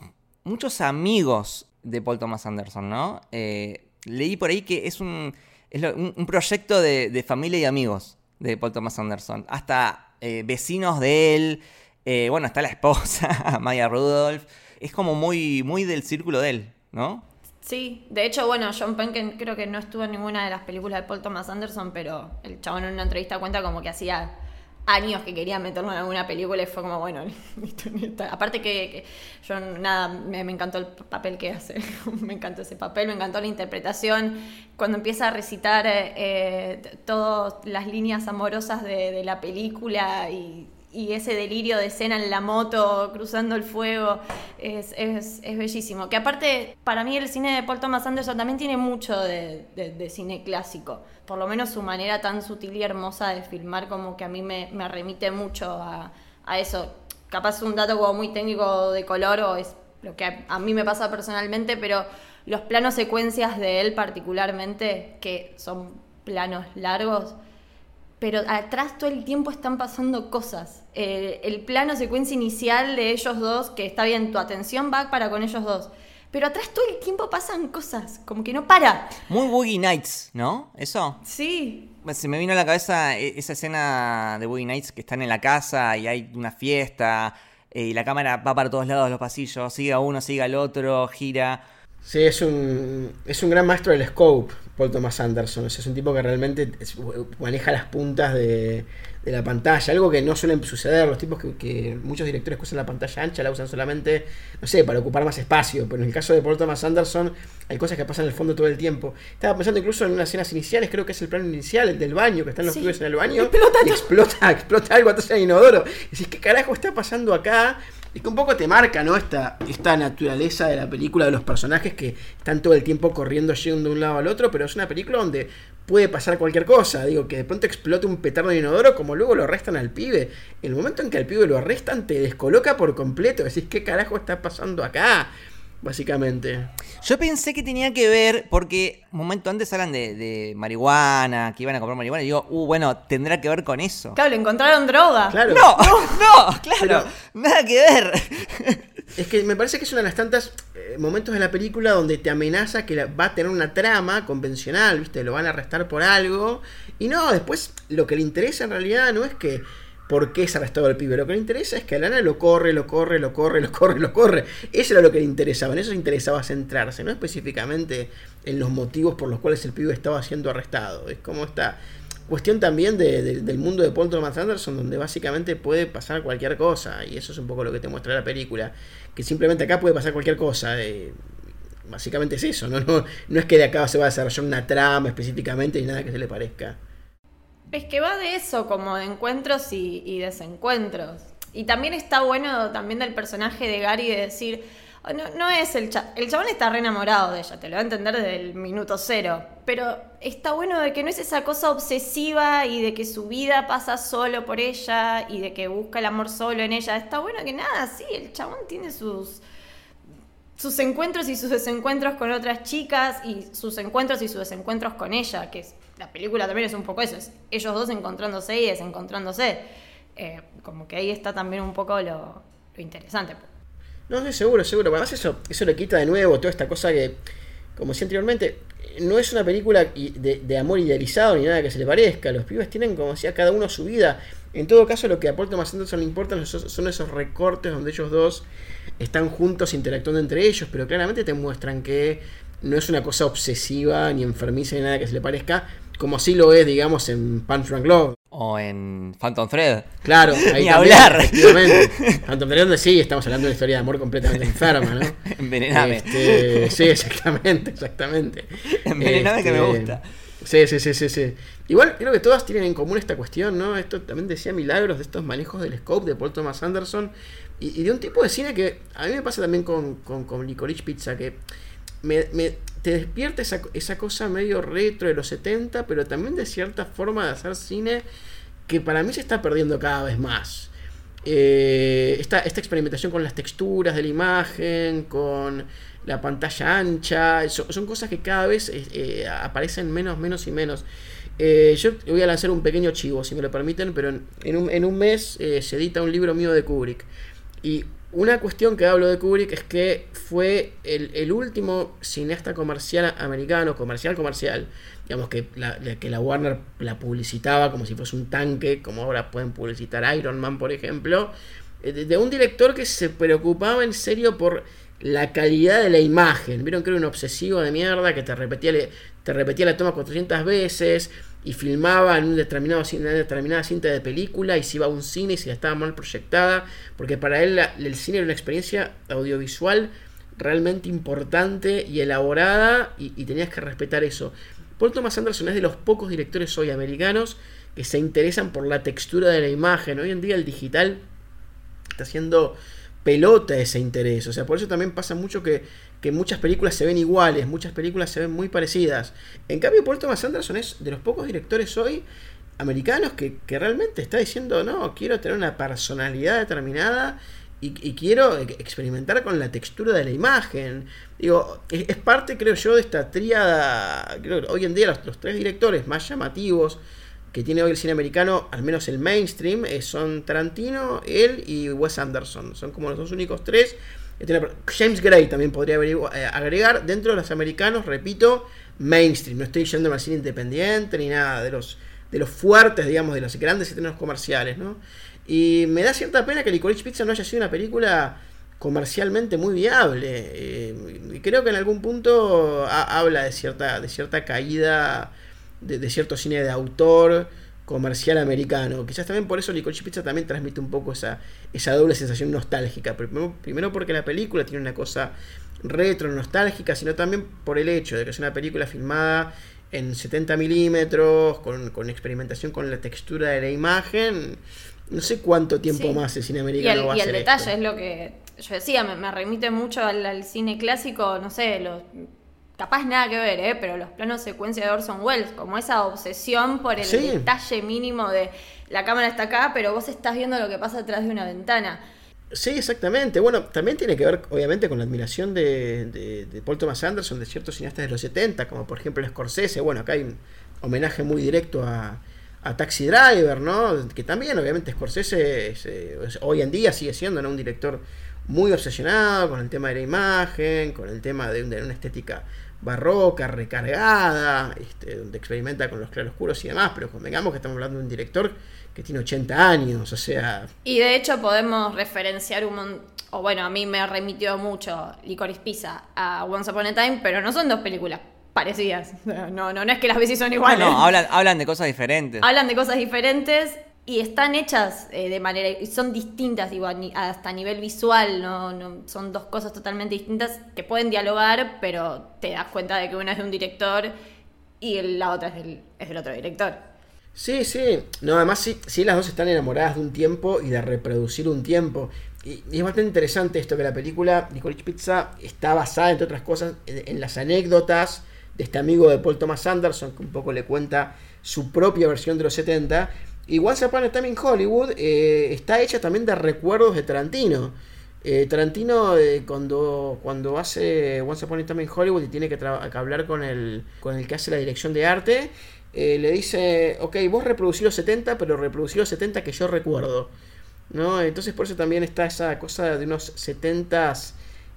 muchos amigos de Paul Thomas Anderson, ¿no? Eh, leí por ahí que es un, es lo- un, un proyecto de, de familia y amigos de Paul Thomas Anderson. Hasta eh, vecinos de él. bueno, está la esposa, Maya Rudolph. Es como muy, muy del círculo de él, ¿no? Sí, de hecho, bueno, John Penn creo que no estuvo en ninguna de las películas de Paul Thomas Anderson, pero el chabón en una entrevista cuenta como que hacía años que quería meterlo en alguna película y fue como, bueno, aparte que, que yo nada, me, encantó el papel que hace, me encantó ese papel, me encantó la interpretación, cuando empieza a recitar eh, eh, todas las líneas amorosas de, de la película y, y ese delirio de escena en la moto, cruzando el fuego, es, es- es bellísimo. Que aparte, para mí el cine de Paul Thomas Anderson también tiene mucho de, de- de cine clásico. Por lo menos su manera tan sutil y hermosa de filmar como que a mí me, me remite mucho a, a eso. capaz un dato como muy técnico de color o es lo que a, a mí me pasa personalmente, pero los planos secuencias de él particularmente, que son planos largos, pero atrás todo el tiempo están pasando cosas. Eh, el plano secuencia inicial de ellos dos, que está bien, tu atención va para con ellos dos. Pero atrás todo el tiempo pasan cosas, como que no para. Muy Boogie Nights, ¿no? ¿Eso? Sí, Se me vino a la cabeza e- esa escena de Boogie Nights que están en la casa y hay una fiesta eh, y la cámara va para todos lados de los pasillos, sigue a uno, sigue al otro, gira. Sí, es un, es un gran maestro del scope, Paul Thomas Anderson. O sea, es un tipo que realmente es- maneja las puntas de, de la pantalla. Algo que no suelen suceder. Los tipos que, que muchos directores que usan la pantalla ancha la usan solamente, no sé, para ocupar más espacio. Pero en el caso de Paul Thomas Anderson, hay cosas que pasan en el fondo todo el tiempo. Estaba pensando incluso en unas escenas iniciales, creo que es el plano inicial, el del baño, que están los Sí. pibes en el baño. Explota y explota, explota algo atrás del inodoro. Y decís, ¿qué carajo está pasando acá? Y que un poco te marca, ¿no? Esta, esta naturaleza de la película, de los personajes que están todo el tiempo corriendo, yendo de un lado al otro, pero es una película donde puede pasar cualquier cosa. Digo, que de pronto explote un petardo de inodoro, como luego lo arrestan al pibe. El momento en que al pibe lo arrestan, te descoloca por completo. Decís, ¿qué carajo está pasando acá? Básicamente. Yo pensé que tenía que ver, porque un momento antes hablan de, de marihuana, que iban a comprar marihuana, y digo, uh, bueno, tendrá que ver con eso. claro, le encontraron droga. Claro. No, no, claro, Pero- nada que ver. Es que me parece que es una de las tantas eh, momentos de la película donde te amenaza que la- va a tener una trama convencional, ¿viste? Lo van a arrestar por algo. Y no, después lo que le interesa en realidad no es que por qué es arrestado el pibe. Lo que le interesa es que Alana lo corre, lo corre, lo corre, lo corre, lo corre. Eso era lo que le interesaba. En eso se interesaba centrarse, no específicamente en los motivos por los cuales el pibe estaba siendo arrestado. Es como esta cuestión también de- de- del mundo de Paul Thomas Anderson, donde básicamente puede pasar cualquier cosa. Y eso es un poco lo que te muestra la película. Que simplemente acá puede pasar cualquier cosa. eh, básicamente es eso, ¿no? No, no es que de acá se va a desarrollar una trama específicamente ni nada que se le parezca. Es que va de eso, como de encuentros y, y desencuentros. Y también está bueno también del personaje de Gary de decir, oh, no, no es el chabón, el chabón está re enamorado de ella, te lo va a entender desde el minuto cero, pero está bueno de que no es esa cosa obsesiva y de que su vida pasa solo por ella y de que busca el amor solo en ella. Está bueno que nada, sí, el chabón tiene sus sus encuentros y sus desencuentros con otras chicas y sus encuentros y sus desencuentros con ella, que es, la película también es un poco eso, es ellos dos encontrándose y desencontrándose. Eh, como que ahí está también un poco lo, lo interesante. No, sí, seguro, seguro. Además eso, eso le quita de nuevo toda esta cosa que, como decía anteriormente, no es una película de, de amor idealizado ni nada que se le parezca. Los pibes tienen, como decía, cada uno su vida. En todo caso, lo que a Paul Thomas Anderson le importa son esos recortes donde ellos dos están juntos interactuando entre ellos, pero claramente te muestran que no es una cosa obsesiva ni enfermiza ni nada que se le parezca, como sí lo es, digamos, en Punch Drunk Love. O en Phantom Thread. Claro, ahí Ni también, hablar. efectivamente. Phantom Thread, donde sí, estamos hablando de una historia de amor completamente enferma, ¿no? Envenename. Este, sí, exactamente, exactamente. Envenename que me Este, gusta. Sí, sí, sí, sí, sí. Igual creo que todas tienen en común esta cuestión, ¿no? Esto también decía Milagros de estos manejos del scope de Paul Thomas Anderson y, de un tipo de cine que a mí me pasa también con, con, con Licorice Pizza, que te despierta esa, esa cosa medio retro de los 70, pero también de cierta forma de hacer cine que para mí se está perdiendo cada vez más. Eh, esta, esta experimentación con las texturas de la imagen, con la pantalla ancha, so- son cosas que cada vez eh, aparecen menos, menos y menos. Eh, yo voy a lanzar un pequeño chivo, si me lo permiten, pero en, un, en un mes eh, se edita un libro mío de Kubrick. Y una cuestión que hablo de Kubrick es que fue el, último cineasta comercial americano, comercial, comercial, digamos que la, que la Warner la publicitaba como si fuese un tanque, como ahora pueden publicitar Iron Man, por ejemplo, de un director que se preocupaba en serio por la calidad de la imagen. Vieron que era un obsesivo de mierda que te repetía, te repetía la toma 400 veces y filmaba en una determinada cinta de película y se iba a un cine y si estaba mal proyectada, porque para él el cine era una experiencia audiovisual realmente importante y elaborada y, y tenías que respetar eso. Paul Thomas Anderson es de los pocos directores hoy americanos que se interesan por la textura de la imagen. Hoy en día el digital está haciendo pelota ese interés. O sea, por eso también pasa mucho que, que muchas películas se ven iguales, muchas películas se ven muy parecidas. En cambio, Paul Thomas Anderson es de los pocos directores hoy americanos que, que realmente está diciendo, no, quiero tener una personalidad determinada y, quiero experimentar con la textura de la imagen. Digo, es, parte, creo yo, de esta tríada. Creo que hoy en día los tres directores más llamativos que tiene hoy el cine americano, al menos el mainstream, eh, son Tarantino, él y Wes Anderson. Son como los dos únicos tres. Tiene- James Gray también podría eh, agregar dentro de los americanos, repito, mainstream. No estoy yendo al cine independiente ni nada de los de los fuertes, digamos, de los grandes estrenos comerciales, ¿no? Y me da cierta pena que Licorice Pizza no haya sido una película comercialmente muy viable. Eh, creo que en algún punto ha- habla de cierta, de cierta caída de, de cierto cine de autor comercial americano. Quizás también por eso Licorice Pizza también transmite un poco esa, esa doble sensación nostálgica. Primero, primero porque la película tiene una cosa retro, nostálgica, sino también por el hecho de que es una película filmada en 70 milímetros, con, con experimentación con la textura de la imagen. No sé cuánto tiempo Sí. más el cine Y americano el, va a y el hacer detalle esto. es lo que yo decía, me, me remite mucho al, al cine clásico, no sé, los, capaz nada que ver, ¿eh? pero los planos secuencia de Orson Welles, como esa obsesión por el Sí. detalle mínimo de la cámara está acá, pero vos estás viendo lo que pasa atrás de una ventana. Sí, exactamente. Bueno, también tiene que ver, obviamente, con la admiración de, de- de Paul Thomas Anderson, de ciertos cineastas de los 70, como por ejemplo Scorsese. Bueno, acá hay un homenaje muy directo a, a Taxi Driver, ¿no? Que también, obviamente, Scorsese es, eh, es- hoy en día sigue siendo ¿no? un director muy obsesionado con el tema de la imagen, con el tema de, de una estética barroca, recargada, este, donde experimenta con los claroscuros y demás, pero convengamos que estamos hablando de un director que tiene 80 años, o sea, Y de hecho podemos referenciar un mon- o bueno, a mí me remitió mucho Licorice Pizza a Once Upon a Time, pero no son dos películas parecidas. No, no, no es que las veces son iguales. no, hablan, hablan de cosas diferentes. Hablan de cosas diferentes y están hechas eh, de manera son distintas digo, hasta a nivel visual no, son dos cosas totalmente distintas que pueden dialogar pero te das cuenta de que una es de un director y la otra es del, es del otro director Sí, sí. No, además sí, sí las dos están enamoradas de un tiempo y de reproducir un tiempo. Y, es bastante interesante esto que la película Licorice Pizza está basada, entre otras cosas, en, en las anécdotas de este amigo de Paul Thomas Anderson, que un poco le cuenta su propia versión de los 70. Y Once Upon a Time in Hollywood eh, está hecha también de recuerdos de Tarantino. Eh, Tarantino eh, cuando, cuando hace Once Upon a Time in Hollywood y tiene que, hablar con el, con el que hace la dirección de arte, le dice, ok, vos reproducí los 70, pero reproducí los 70 que yo recuerdo. ¿No? Entonces por eso también está esa cosa de unos 70s,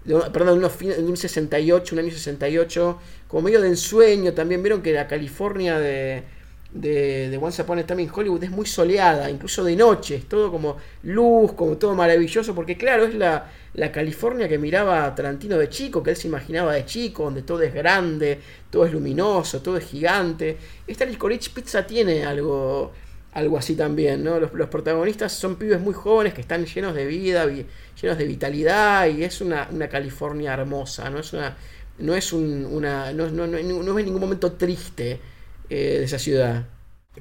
de perdón, de un 68, un año 68, como medio de ensueño también. Vieron que la California de, de, de Once Upon a Time in Hollywood es muy soleada, incluso de noche, es todo como luz, como todo maravilloso, porque claro, es la, la California que miraba Tarantino de chico, que él se imaginaba de chico, donde todo es grande, todo es luminoso, todo es gigante. Esta Licorice Pizza tiene algo, algo así también, ¿no? Los, los protagonistas son pibes muy jóvenes que están llenos de vida, vi- llenos de vitalidad, y es una, una California hermosa, no es una... No es un, una. No, no, no, no es en ningún momento triste eh, de esa ciudad.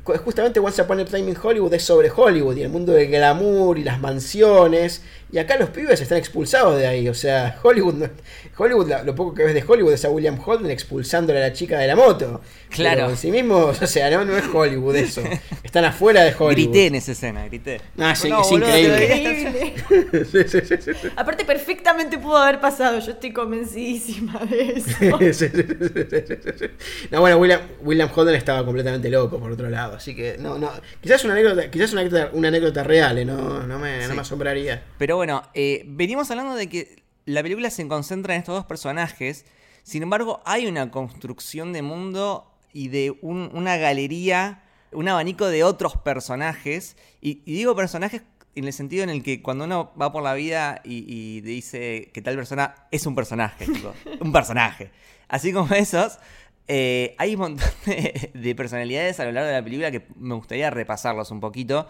Justamente Once Upon a Time in Hollywood es sobre Hollywood y el mundo del glamour y las mansiones. Y acá los pibes están expulsados de ahí. O sea, Hollywood, no- Hollywood lo poco que ves de Hollywood es a William Holden expulsándole a la chica de la moto. Claro. Pero en sí mismo, o sea, no, no es Hollywood eso. Están afuera de Hollywood. Grité en esa escena, grité. Ah, sí, No, es boludo, increíble. Sí, sí, sí, aparte perfectamente pudo haber pasado yo estoy convencidísima de eso Sí, sí, sí, sí, sí, sí, sí. No, bueno, William, William Holden estaba completamente loco por otro lado, así que no, no, quizás una anécdota, quizás una anécdota, una anécdota real, ¿eh? no, no me, no me asombraría. Pero bueno, eh, venimos hablando de que la película se concentra en estos dos personajes. Sin embargo, hay una construcción de mundo y de un- una galería, un abanico de otros personajes. Y, y digo personajes en el sentido en el que cuando uno va por la vida y, y dice que tal persona es un personaje, chicos. un personaje. Así como esos, eh, hay un montón de, de personalidades a lo largo de la película que me gustaría repasarlos un poquito.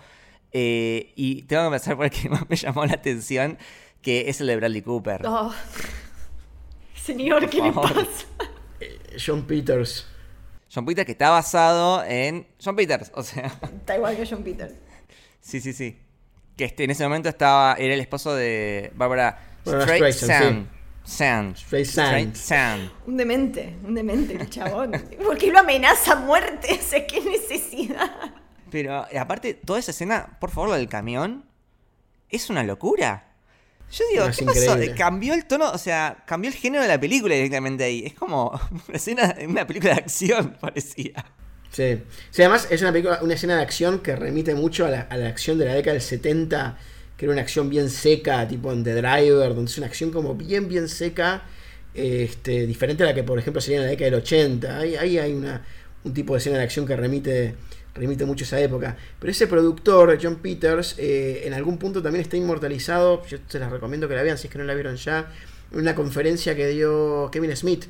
Eh, y tengo que empezar por el que más me llamó la atención, que es el de Bradley Cooper. Oh. señor qué le pasa John Peters. John Peter que está basado en John Peters, o sea, está igual que John Peter sí, sí, sí. Que este, en ese momento estaba, era el esposo de Barbara Streisand. Streisand, Sand. Streisand. Streisand. un demente un demente el chabón porque lo amenaza a muerte o sea qué necesidad Pero aparte, toda esa escena, por favor, lo del camión, es una locura. Yo digo, No, ¿qué pasó? increíble. Cambió el tono, o sea, cambió el género de la película directamente ahí. Es como una escena, una película de acción, parecía. Sí. Sí, además es una, película, una escena de acción que remite mucho a la, a la acción de la década del 70, que era una acción bien seca, tipo en The Driver, donde es una acción como bien, bien seca, este, diferente a la que, por ejemplo, sería en la década del 80. Ahí, ahí hay una, un tipo de escena de acción que remite, remite mucho a esa época. Pero ese productor, John Peters, eh, en algún punto también está inmortalizado, yo se les recomiendo que la vean si es que no la vieron ya, en una conferencia que dio Kevin Smith.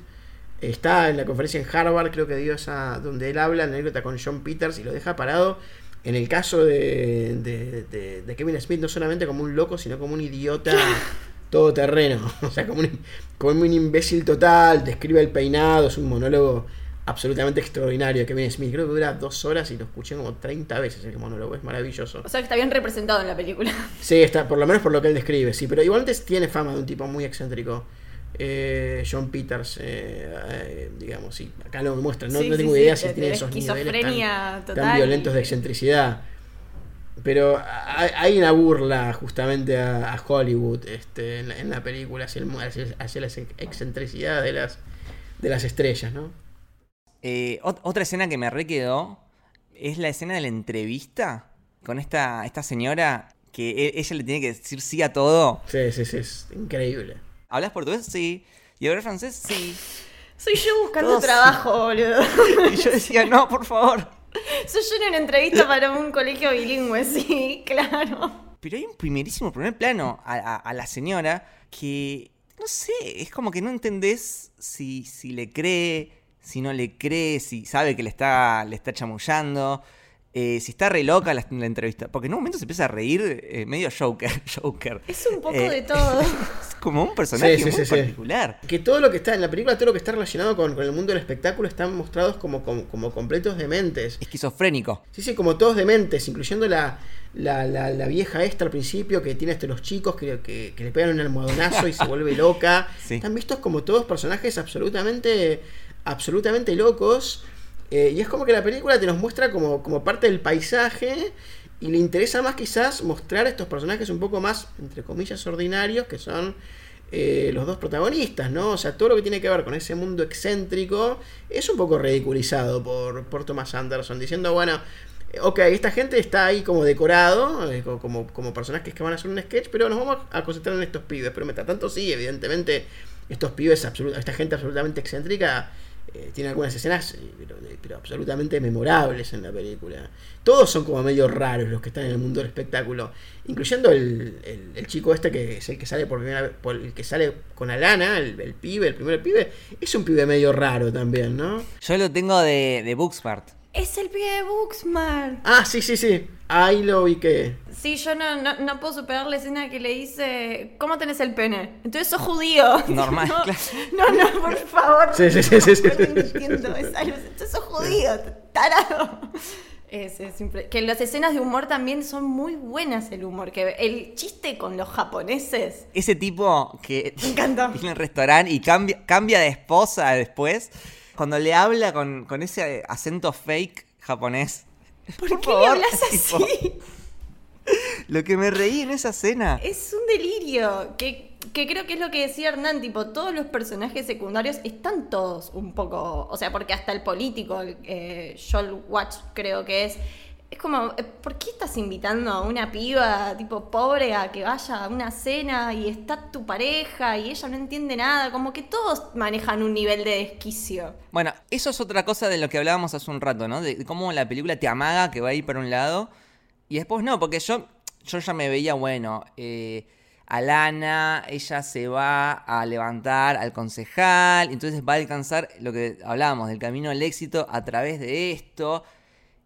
Está en la conferencia en Harvard, creo que dio esa, donde él habla, anécdota con John Peters y lo deja parado. En el caso de, de, de- de Kevin Smith, no solamente como un loco, sino como un idiota todoterreno. O sea, como un, como un imbécil total, describe el peinado, es un monólogo absolutamente extraordinario de Kevin Smith. Creo que dura dos horas y lo escuché como 30 veces el monólogo, es maravilloso. O sea que está bien representado en la película. Sí, está, por lo menos por lo que él describe, sí, pero igualmente tiene fama de un tipo muy excéntrico. Eh, John Peters, eh, eh, digamos, sí, acá lo muestra, no, Sí, no tengo sí, idea de- si tiene esos niveles tan, total tan violentos y- de excentricidad. Pero hay, hay una burla justamente a, a Hollywood este, en, la, en la película hacia, el hacia, hacia la excentricidad de las, de las estrellas, ¿no? Eh, ot- otra escena que me re quedó es la escena de la entrevista con esta, esta señora que e- ella le tiene que decir sí a todo. Sí, sí, sí, es increíble. ¿Hablas portugués? Sí. ¿Y hablas francés? Sí. Soy yo buscando Todos- trabajo, boludo. Y yo decía, no, por favor. Soy yo en una entrevista para un colegio bilingüe, sí, claro. Pero hay un primerísimo primer plano a, a- a la señora que, no sé, es como que no entendés si, si le cree, si no le cree, si sabe que le está, le está chamullando, eh, si está re loca la, la entrevista. Porque en un momento se empieza a reír eh, medio Joker. Joker. Es un poco Eh, de todo. Es como un personaje Sí, sí, muy sí, sí. particular. Que todo lo que está en la película, todo lo que está relacionado con, con el mundo del espectáculo están mostrados como, como, como completos dementes. Esquizofrénico. Sí, sí, como todos dementes, incluyendo la, la, la, la vieja esta al principio que tiene hasta los chicos que, que, que le pegan un almohadonazo y se vuelve loca. Sí. Están vistos como todos personajes absolutamente, absolutamente locos. Eh, y es como que la película te los muestra como, como parte del paisaje. Y le interesa más quizás mostrar a estos personajes un poco más, entre comillas, ordinarios, que son eh, los dos protagonistas, ¿no? O sea, todo lo que tiene que ver con ese mundo excéntrico es un poco ridiculizado por, por Thomas Anderson, diciendo, bueno, eh, ok, esta gente está ahí como decorado, co- como, como personajes que van a hacer un sketch, pero nos vamos a concentrar en estos pibes. Pero mientras tanto, sí, evidentemente, estos pibes, esta gente absolutamente excéntrica, eh, tiene algunas escenas, eh, pero, absolutamente memorables en la película. Todos son como medio raros los que están en el mundo del espectáculo, incluyendo el, el- el chico este que es el que sale por primera vez, por el que sale con Alana, el, el pibe, el primer pibe, es un pibe medio raro también, ¿no? Yo lo tengo de, de Booksmart. Es el pibe de Booksmart. Ah, sí, sí, sí. Ahí lo vi que. Sí, yo no, no, no puedo superar la escena que le dice, ¿cómo tenés el pene? Entonces sos judío. Normal, no, claro. no, no, por favor. Sí, sí, sí, sí, sí, sí, sí, entiendo, es algo- Entonces sos judío, tarado. Es, es impre- que las escenas de humor también son muy buenas el humor. Que el chiste con los japoneses. Ese tipo que Me encanta. viene al restaurante y cambia, cambia de esposa después, cuando le habla con, con ese acento fake japonés. ¿Por, Por qué favor, le hablas tipo, así? Lo que me reí en esa escena. Es un delirio. Que, que creo que es lo que decía Hernán, tipo, todos los personajes secundarios están todos un poco. O sea, porque hasta el político, eh, Joel Watch, creo que es. Es como, eh, ¿por qué estás invitando a una piba tipo pobre a que vaya a una cena y está tu pareja y ella no entiende nada? Como que todos manejan un nivel de desquicio. Bueno, eso es otra cosa de lo que hablábamos hace un rato, ¿no? De, cómo la película te amaga que va a ir para un lado y después no, porque yo, yo ya me veía, bueno, eh, Alana, ella se va a levantar al concejal, entonces va a alcanzar lo que hablábamos del camino al éxito a través de esto.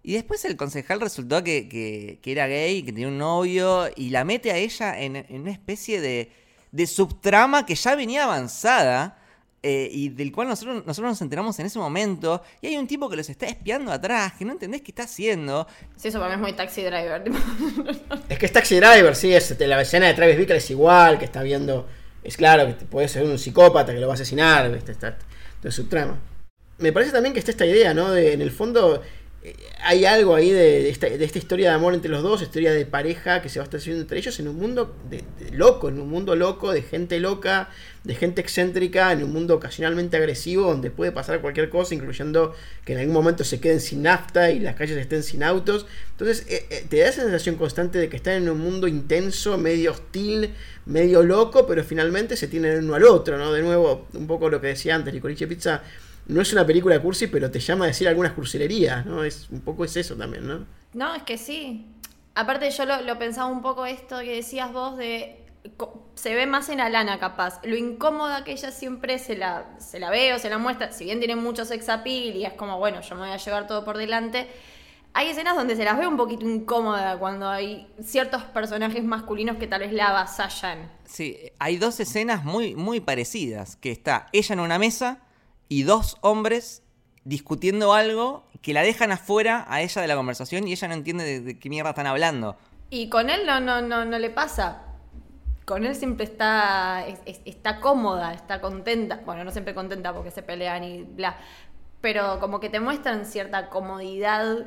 Y después el concejal resultó que, que- que era gay, que tenía un novio, y la mete a ella en, en una especie de, de subtrama que ya venía avanzada, eh, y del cual nosotros, nosotros nos enteramos en ese momento, y hay un tipo que los está espiando atrás, que no entendés qué está haciendo. Sí, eso para mí es muy taxi driver. tipo. Es que es Taxi Driver, sí, es, la escena de Travis Bickle es igual, que está viendo. Es claro que puede ser un psicópata que lo va a asesinar, ¿viste? Está, de su trama. Me parece también que está esta idea, ¿no? De, en el fondo, hay algo ahí de, esta, de esta historia de amor entre los dos, historia de pareja que se va estableciendo entre ellos en un mundo de loco, en un mundo loco, de gente loca, de gente excéntrica, en un mundo ocasionalmente agresivo, donde puede pasar cualquier cosa, incluyendo que en algún momento se queden sin nafta y las calles estén sin autos. Entonces eh, eh, te da esa sensación constante de que están en un mundo intenso, medio hostil, medio loco, pero finalmente se tienen uno al otro, ¿no? De nuevo, un poco lo que decía antes, Licorice Pizza no es una película cursi, pero te llama a decir algunas cursilerías, ¿no? Es, un poco es eso también, ¿no? No, es que sí. Aparte yo lo, lo pensaba un poco esto que decías vos de... Se ve más en Alana capaz. Lo incómoda que ella siempre se la, se la ve o se la muestra. Si bien tiene mucho sex appeal y es como, bueno, yo me voy a llevar todo por delante. Hay escenas donde se las ve un poquito incómoda cuando hay ciertos personajes masculinos que tal vez la avasallan. Sí, hay dos escenas muy, muy parecidas. Que está ella en una mesa y dos hombres discutiendo algo que la dejan afuera a ella de la conversación y ella no entiende de, qué mierda están hablando. Y con él no, no, no, no le pasa. Con él siempre está, es- es- está cómoda, está contenta. Bueno, no siempre contenta porque se pelean y bla. Pero como que te muestran cierta comodidad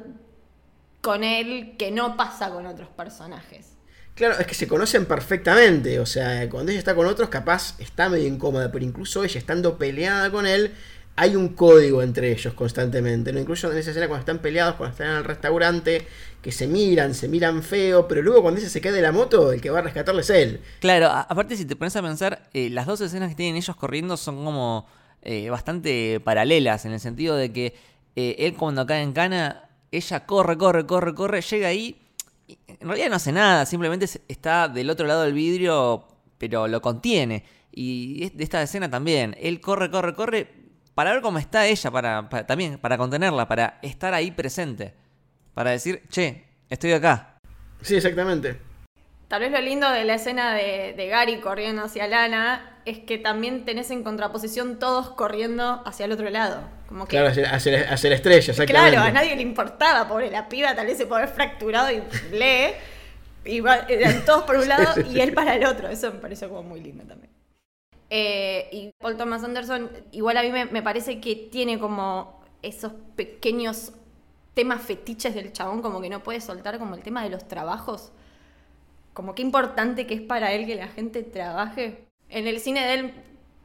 con él que no pasa con otros personajes. Claro, es que se conocen perfectamente, o sea, cuando ella está con otros capaz está medio incómoda, pero incluso ella estando peleada con él, hay un código entre ellos constantemente. Incluso en esa escena cuando están peleados, cuando están en el restaurante, que se miran, se miran feo, pero luego cuando ella se cae de la moto, el que va a rescatarle es él. Claro, aparte si te pones a pensar, eh, las dos escenas que tienen ellos corriendo son como eh, bastante paralelas, en el sentido de que eh, él cuando cae en cana, ella corre, corre, corre, corre, llega ahí, en realidad no hace nada, simplemente está del otro lado del vidrio, pero lo contiene. Y es- de esta escena también, él corre, corre, corre, para ver cómo está ella, para, para- también para contenerla, para estar ahí presente, para decir, che, estoy acá. Sí, exactamente. Tal vez lo lindo de la escena de, de Gary corriendo hacia Lana es que también tenés en contraposición todos corriendo hacia el otro lado. Como que Claro, hacer, hacer, hacer estrella, exactamente. Claro, a nadie le importaba, pobre la piba, tal vez se puede haber fracturado y lee. Y va- eran todos por un lado y él para el otro. Eso me pareció como muy lindo también. Eh, y Paul Thomas Anderson, igual a mí me, me parece que tiene como esos pequeños temas fetiches del chabón, como que no puede soltar, como el tema de los trabajos. Como qué importante que es para él que la gente trabaje. En el cine de él,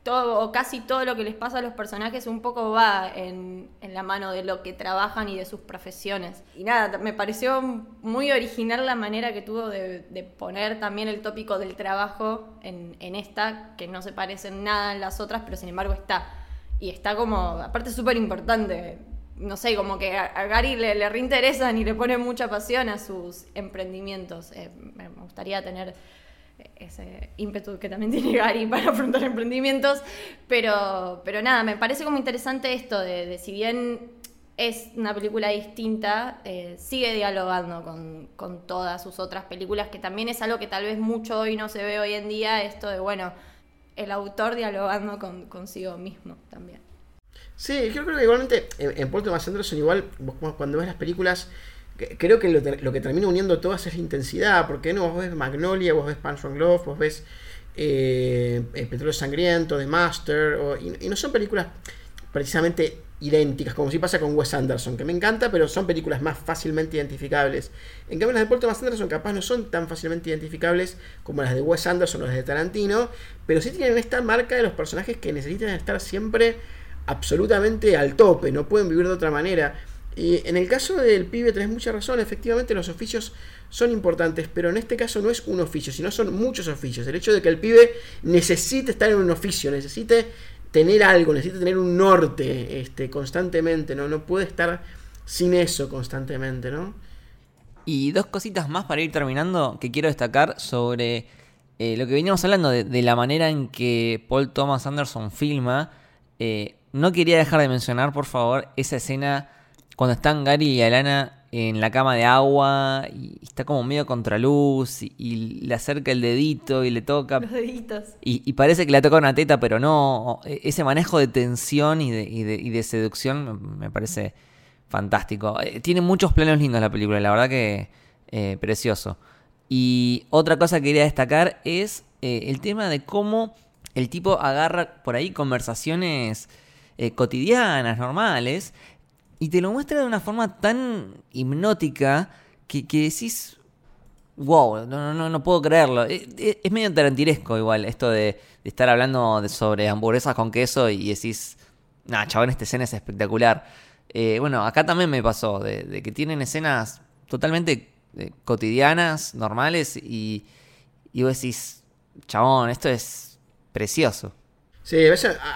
todo o casi todo lo que les pasa a los personajes un poco va en, en la mano de lo que trabajan y de sus profesiones. Y nada, me pareció muy original la manera que tuvo de, de poner también el tópico del trabajo en, en esta, que no se parece en nada en las otras, pero sin embargo está. Y está como, aparte súper importante. No sé, como que a, Gary le, le reinteresan y le pone mucha pasión a sus emprendimientos. Eh, me gustaría tener ese ímpetu que también tiene Gary para afrontar emprendimientos. Pero, pero nada, me parece como interesante esto de, si bien es una película distinta, eh, sigue dialogando con, con todas sus otras películas, que también es algo que tal vez mucho hoy no se ve hoy en día, esto de, bueno, el autor dialogando con, consigo mismo también. Sí, yo creo que igualmente en, en Paul Thomas Anderson igual cuando ves las películas creo que lo, que termina uniendo todas es la intensidad, porque no vos ves Magnolia, vos ves Punch and Glove, vos ves eh, eh, Petróleo Sangriento, The Master, y no son películas precisamente idénticas, como si pasa con Wes Anderson, que me encanta, pero son películas más fácilmente identificables. En cambio las de Paul Thomas Anderson capaz no son tan fácilmente identificables como las de Wes Anderson o las de Tarantino, pero sí tienen esta marca de los personajes que necesitan estar siempre absolutamente al tope, no pueden vivir de otra manera. Y en el caso del pibe tenés mucha razón, efectivamente los oficios son importantes, pero en este caso no es un oficio, sino son muchos oficios. El hecho de que el pibe necesite estar en un oficio, necesite tener algo, necesite tener un norte este, constantemente, ¿no? No puede estar sin eso constantemente, ¿no? Y dos cositas más para ir terminando que quiero destacar sobre eh, lo que veníamos hablando de, la manera en que Paul Thomas Anderson filma. Eh, no quería dejar de mencionar, por favor, esa escena cuando están Gary y Alana en la cama de agua y está como medio contraluz y, y le acerca el dedito y le toca Los deditos. y, y parece que le ha tocado una teta, pero no. E- Ese manejo de tensión y de, y de- y de seducción me parece fantástico. Eh, Tiene muchos planos lindos la película, la verdad que eh, precioso. Y otra cosa que quería destacar es eh, el tema de cómo el tipo agarra por ahí conversaciones eh, cotidianas, normales, Y te lo muestra de una forma tan hipnótica que, que decís, wow, no, no, no puedo creerlo. Es, es medio tarantiresco igual esto de, estar hablando de, sobre hamburguesas con queso y decís, nah, chabón, esta escena es espectacular. Eh, bueno, acá también me pasó, de, que tienen escenas totalmente eh, cotidianas, normales, y, y vos decís, chabón, esto es precioso. Sí,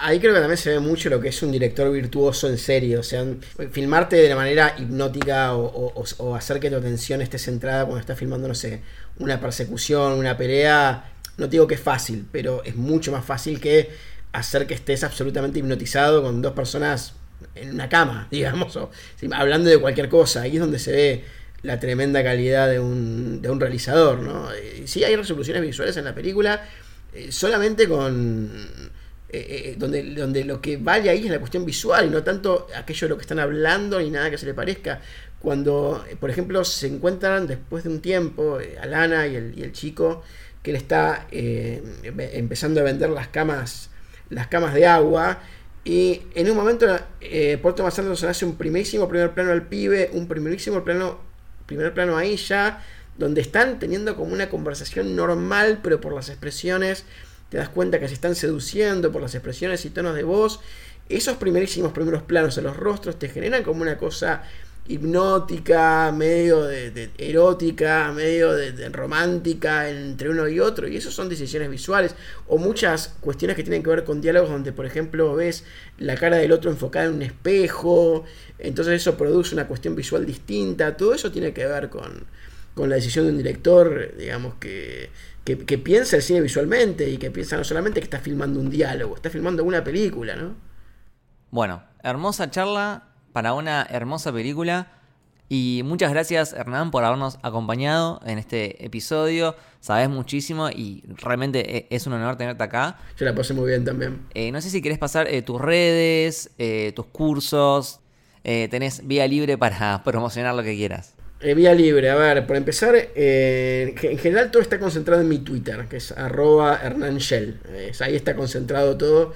ahí creo que también se ve mucho lo que es un director virtuoso en serio. O sea, filmarte de la manera hipnótica o, hacer que tu atención esté centrada cuando estás filmando, no sé, una persecución, una pelea. No digo que es fácil, pero es mucho más fácil que hacer que estés absolutamente hipnotizado con dos personas en una cama, digamos, o hablando de cualquier cosa. Ahí es donde se ve la tremenda calidad de un, de un realizador, ¿no? sí hay resoluciones visuales en la película, eh, solamente con eh, eh, donde, donde lo que vale ahí es la cuestión visual y no tanto aquello de lo que están hablando ni nada que se le parezca. Cuando, eh, por ejemplo, se encuentran después de un tiempo, Alana y el, y el chico, que le está empezando a vender las camas, las camas de agua. Y en un momento, eh, Paul Thomas Anderson hace un primerísimo primer plano al pibe, un primerísimo plano, primer plano a ella, donde están teniendo como una conversación normal, pero por las expresiones te das cuenta que se están seduciendo por las expresiones y tonos de voz. Esos primerísimos primeros planos en los rostros te generan como una cosa hipnótica, medio de, erótica, medio de, romántica entre uno y otro, y eso son decisiones visuales, o muchas cuestiones que tienen que ver con diálogos donde, por ejemplo, ves la cara del otro enfocada en un espejo, entonces eso produce una cuestión visual distinta, todo eso tiene que ver con, con la decisión de un director, digamos, que, que, piensa el cine visualmente y que piensa no solamente que está filmando un diálogo, está filmando una película, ¿no? Bueno, hermosa charla para una hermosa película. Y muchas gracias Hernán por habernos acompañado en este episodio. Sabes muchísimo y realmente e, es un honor tenerte acá. Yo la pasé muy bien también. Eh, no sé si querés pasar eh, tus redes, eh, tus cursos. tenés vía libre para promocionar lo que quieras. Eh, vía libre, a ver, por empezar, eh, en general todo está concentrado en mi Twitter, que es arroba Hernán Shell. ahí está concentrado todo.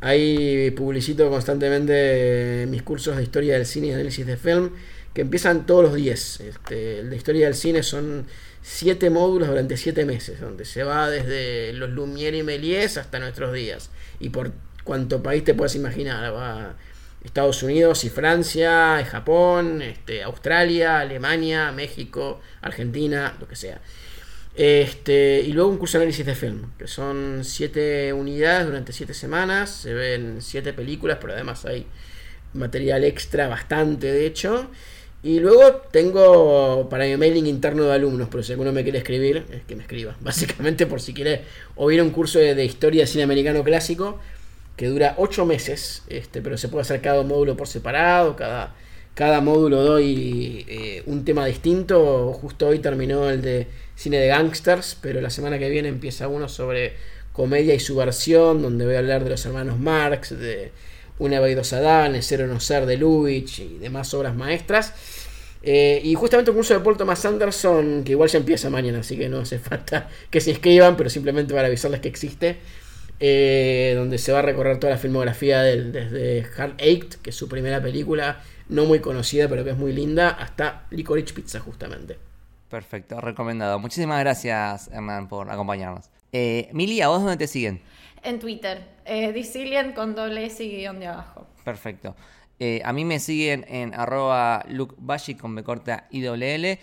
Ahí publicito constantemente mis cursos de historia del cine y análisis de film, que empiezan todos los días. Este, el de historia del cine son siete módulos durante siete meses, donde se va desde los Lumière y Méliès hasta nuestros días. Y por cuanto país te puedas imaginar, va Estados Unidos y Francia, Japón, este, Australia, Alemania, México, Argentina, lo que sea. Este, y luego un curso de análisis de film, que son siete unidades durante siete semanas, se ven siete películas, pero además hay material extra, bastante de hecho. Y luego tengo para mi mailing interno de alumnos, pero si alguno me quiere escribir, es que me escriba. Básicamente por si quiere oír un curso de, de historia de cine americano clásico, que dura 8 meses, este, pero se puede hacer cada módulo por separado, cada, cada módulo doy eh, un tema distinto. Justo hoy terminó el de cine de gangsters, pero la semana que viene empieza uno sobre comedia y subversión, donde voy a hablar de los hermanos Marx, de Una y dos Adán, Ser o no ser de Lubitsch y demás obras maestras. Eh, y justamente un curso de Paul Thomas Anderson, que igual ya empieza mañana, así que no hace falta que se inscriban, pero simplemente para avisarles que existe. Eh, donde se va a recorrer toda la filmografía del, desde Heart Ached, que es su primera película, no muy conocida, pero que es muy linda, hasta Licorice Pizza, justamente. Perfecto, recomendado. Muchísimas gracias, Hernán, por acompañarnos. Eh, Mili, ¿a vos dónde te siguen? En Twitter, eh, con doble S y guion de abajo. Perfecto. Eh, a mí me siguen en arroba con B corta y L.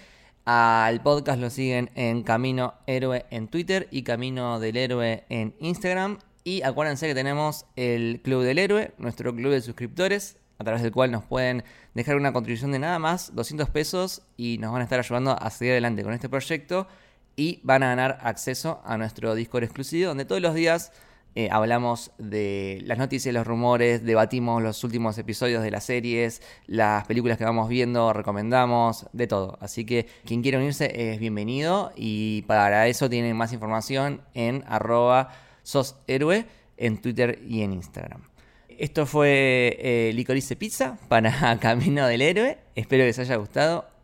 Al podcast lo siguen en Camino Héroe en Twitter y Camino del Héroe en Instagram. Y acuérdense que tenemos el Club del Héroe, nuestro club de suscriptores, a través del cual nos pueden dejar una contribución de nada más, 200 pesos, y nos van a estar ayudando a seguir adelante con este proyecto. Y van a ganar acceso a nuestro Discord exclusivo, donde todos los días eh, hablamos de las noticias, los rumores, debatimos los últimos episodios de las series, las películas que vamos viendo, recomendamos, de todo. Así que quien quiera unirse es bienvenido y para eso tienen más información en arroba soshéroe en Twitter y en Instagram. Esto fue eh, Licorice Pizza para Camino del Héroe. Espero que les haya gustado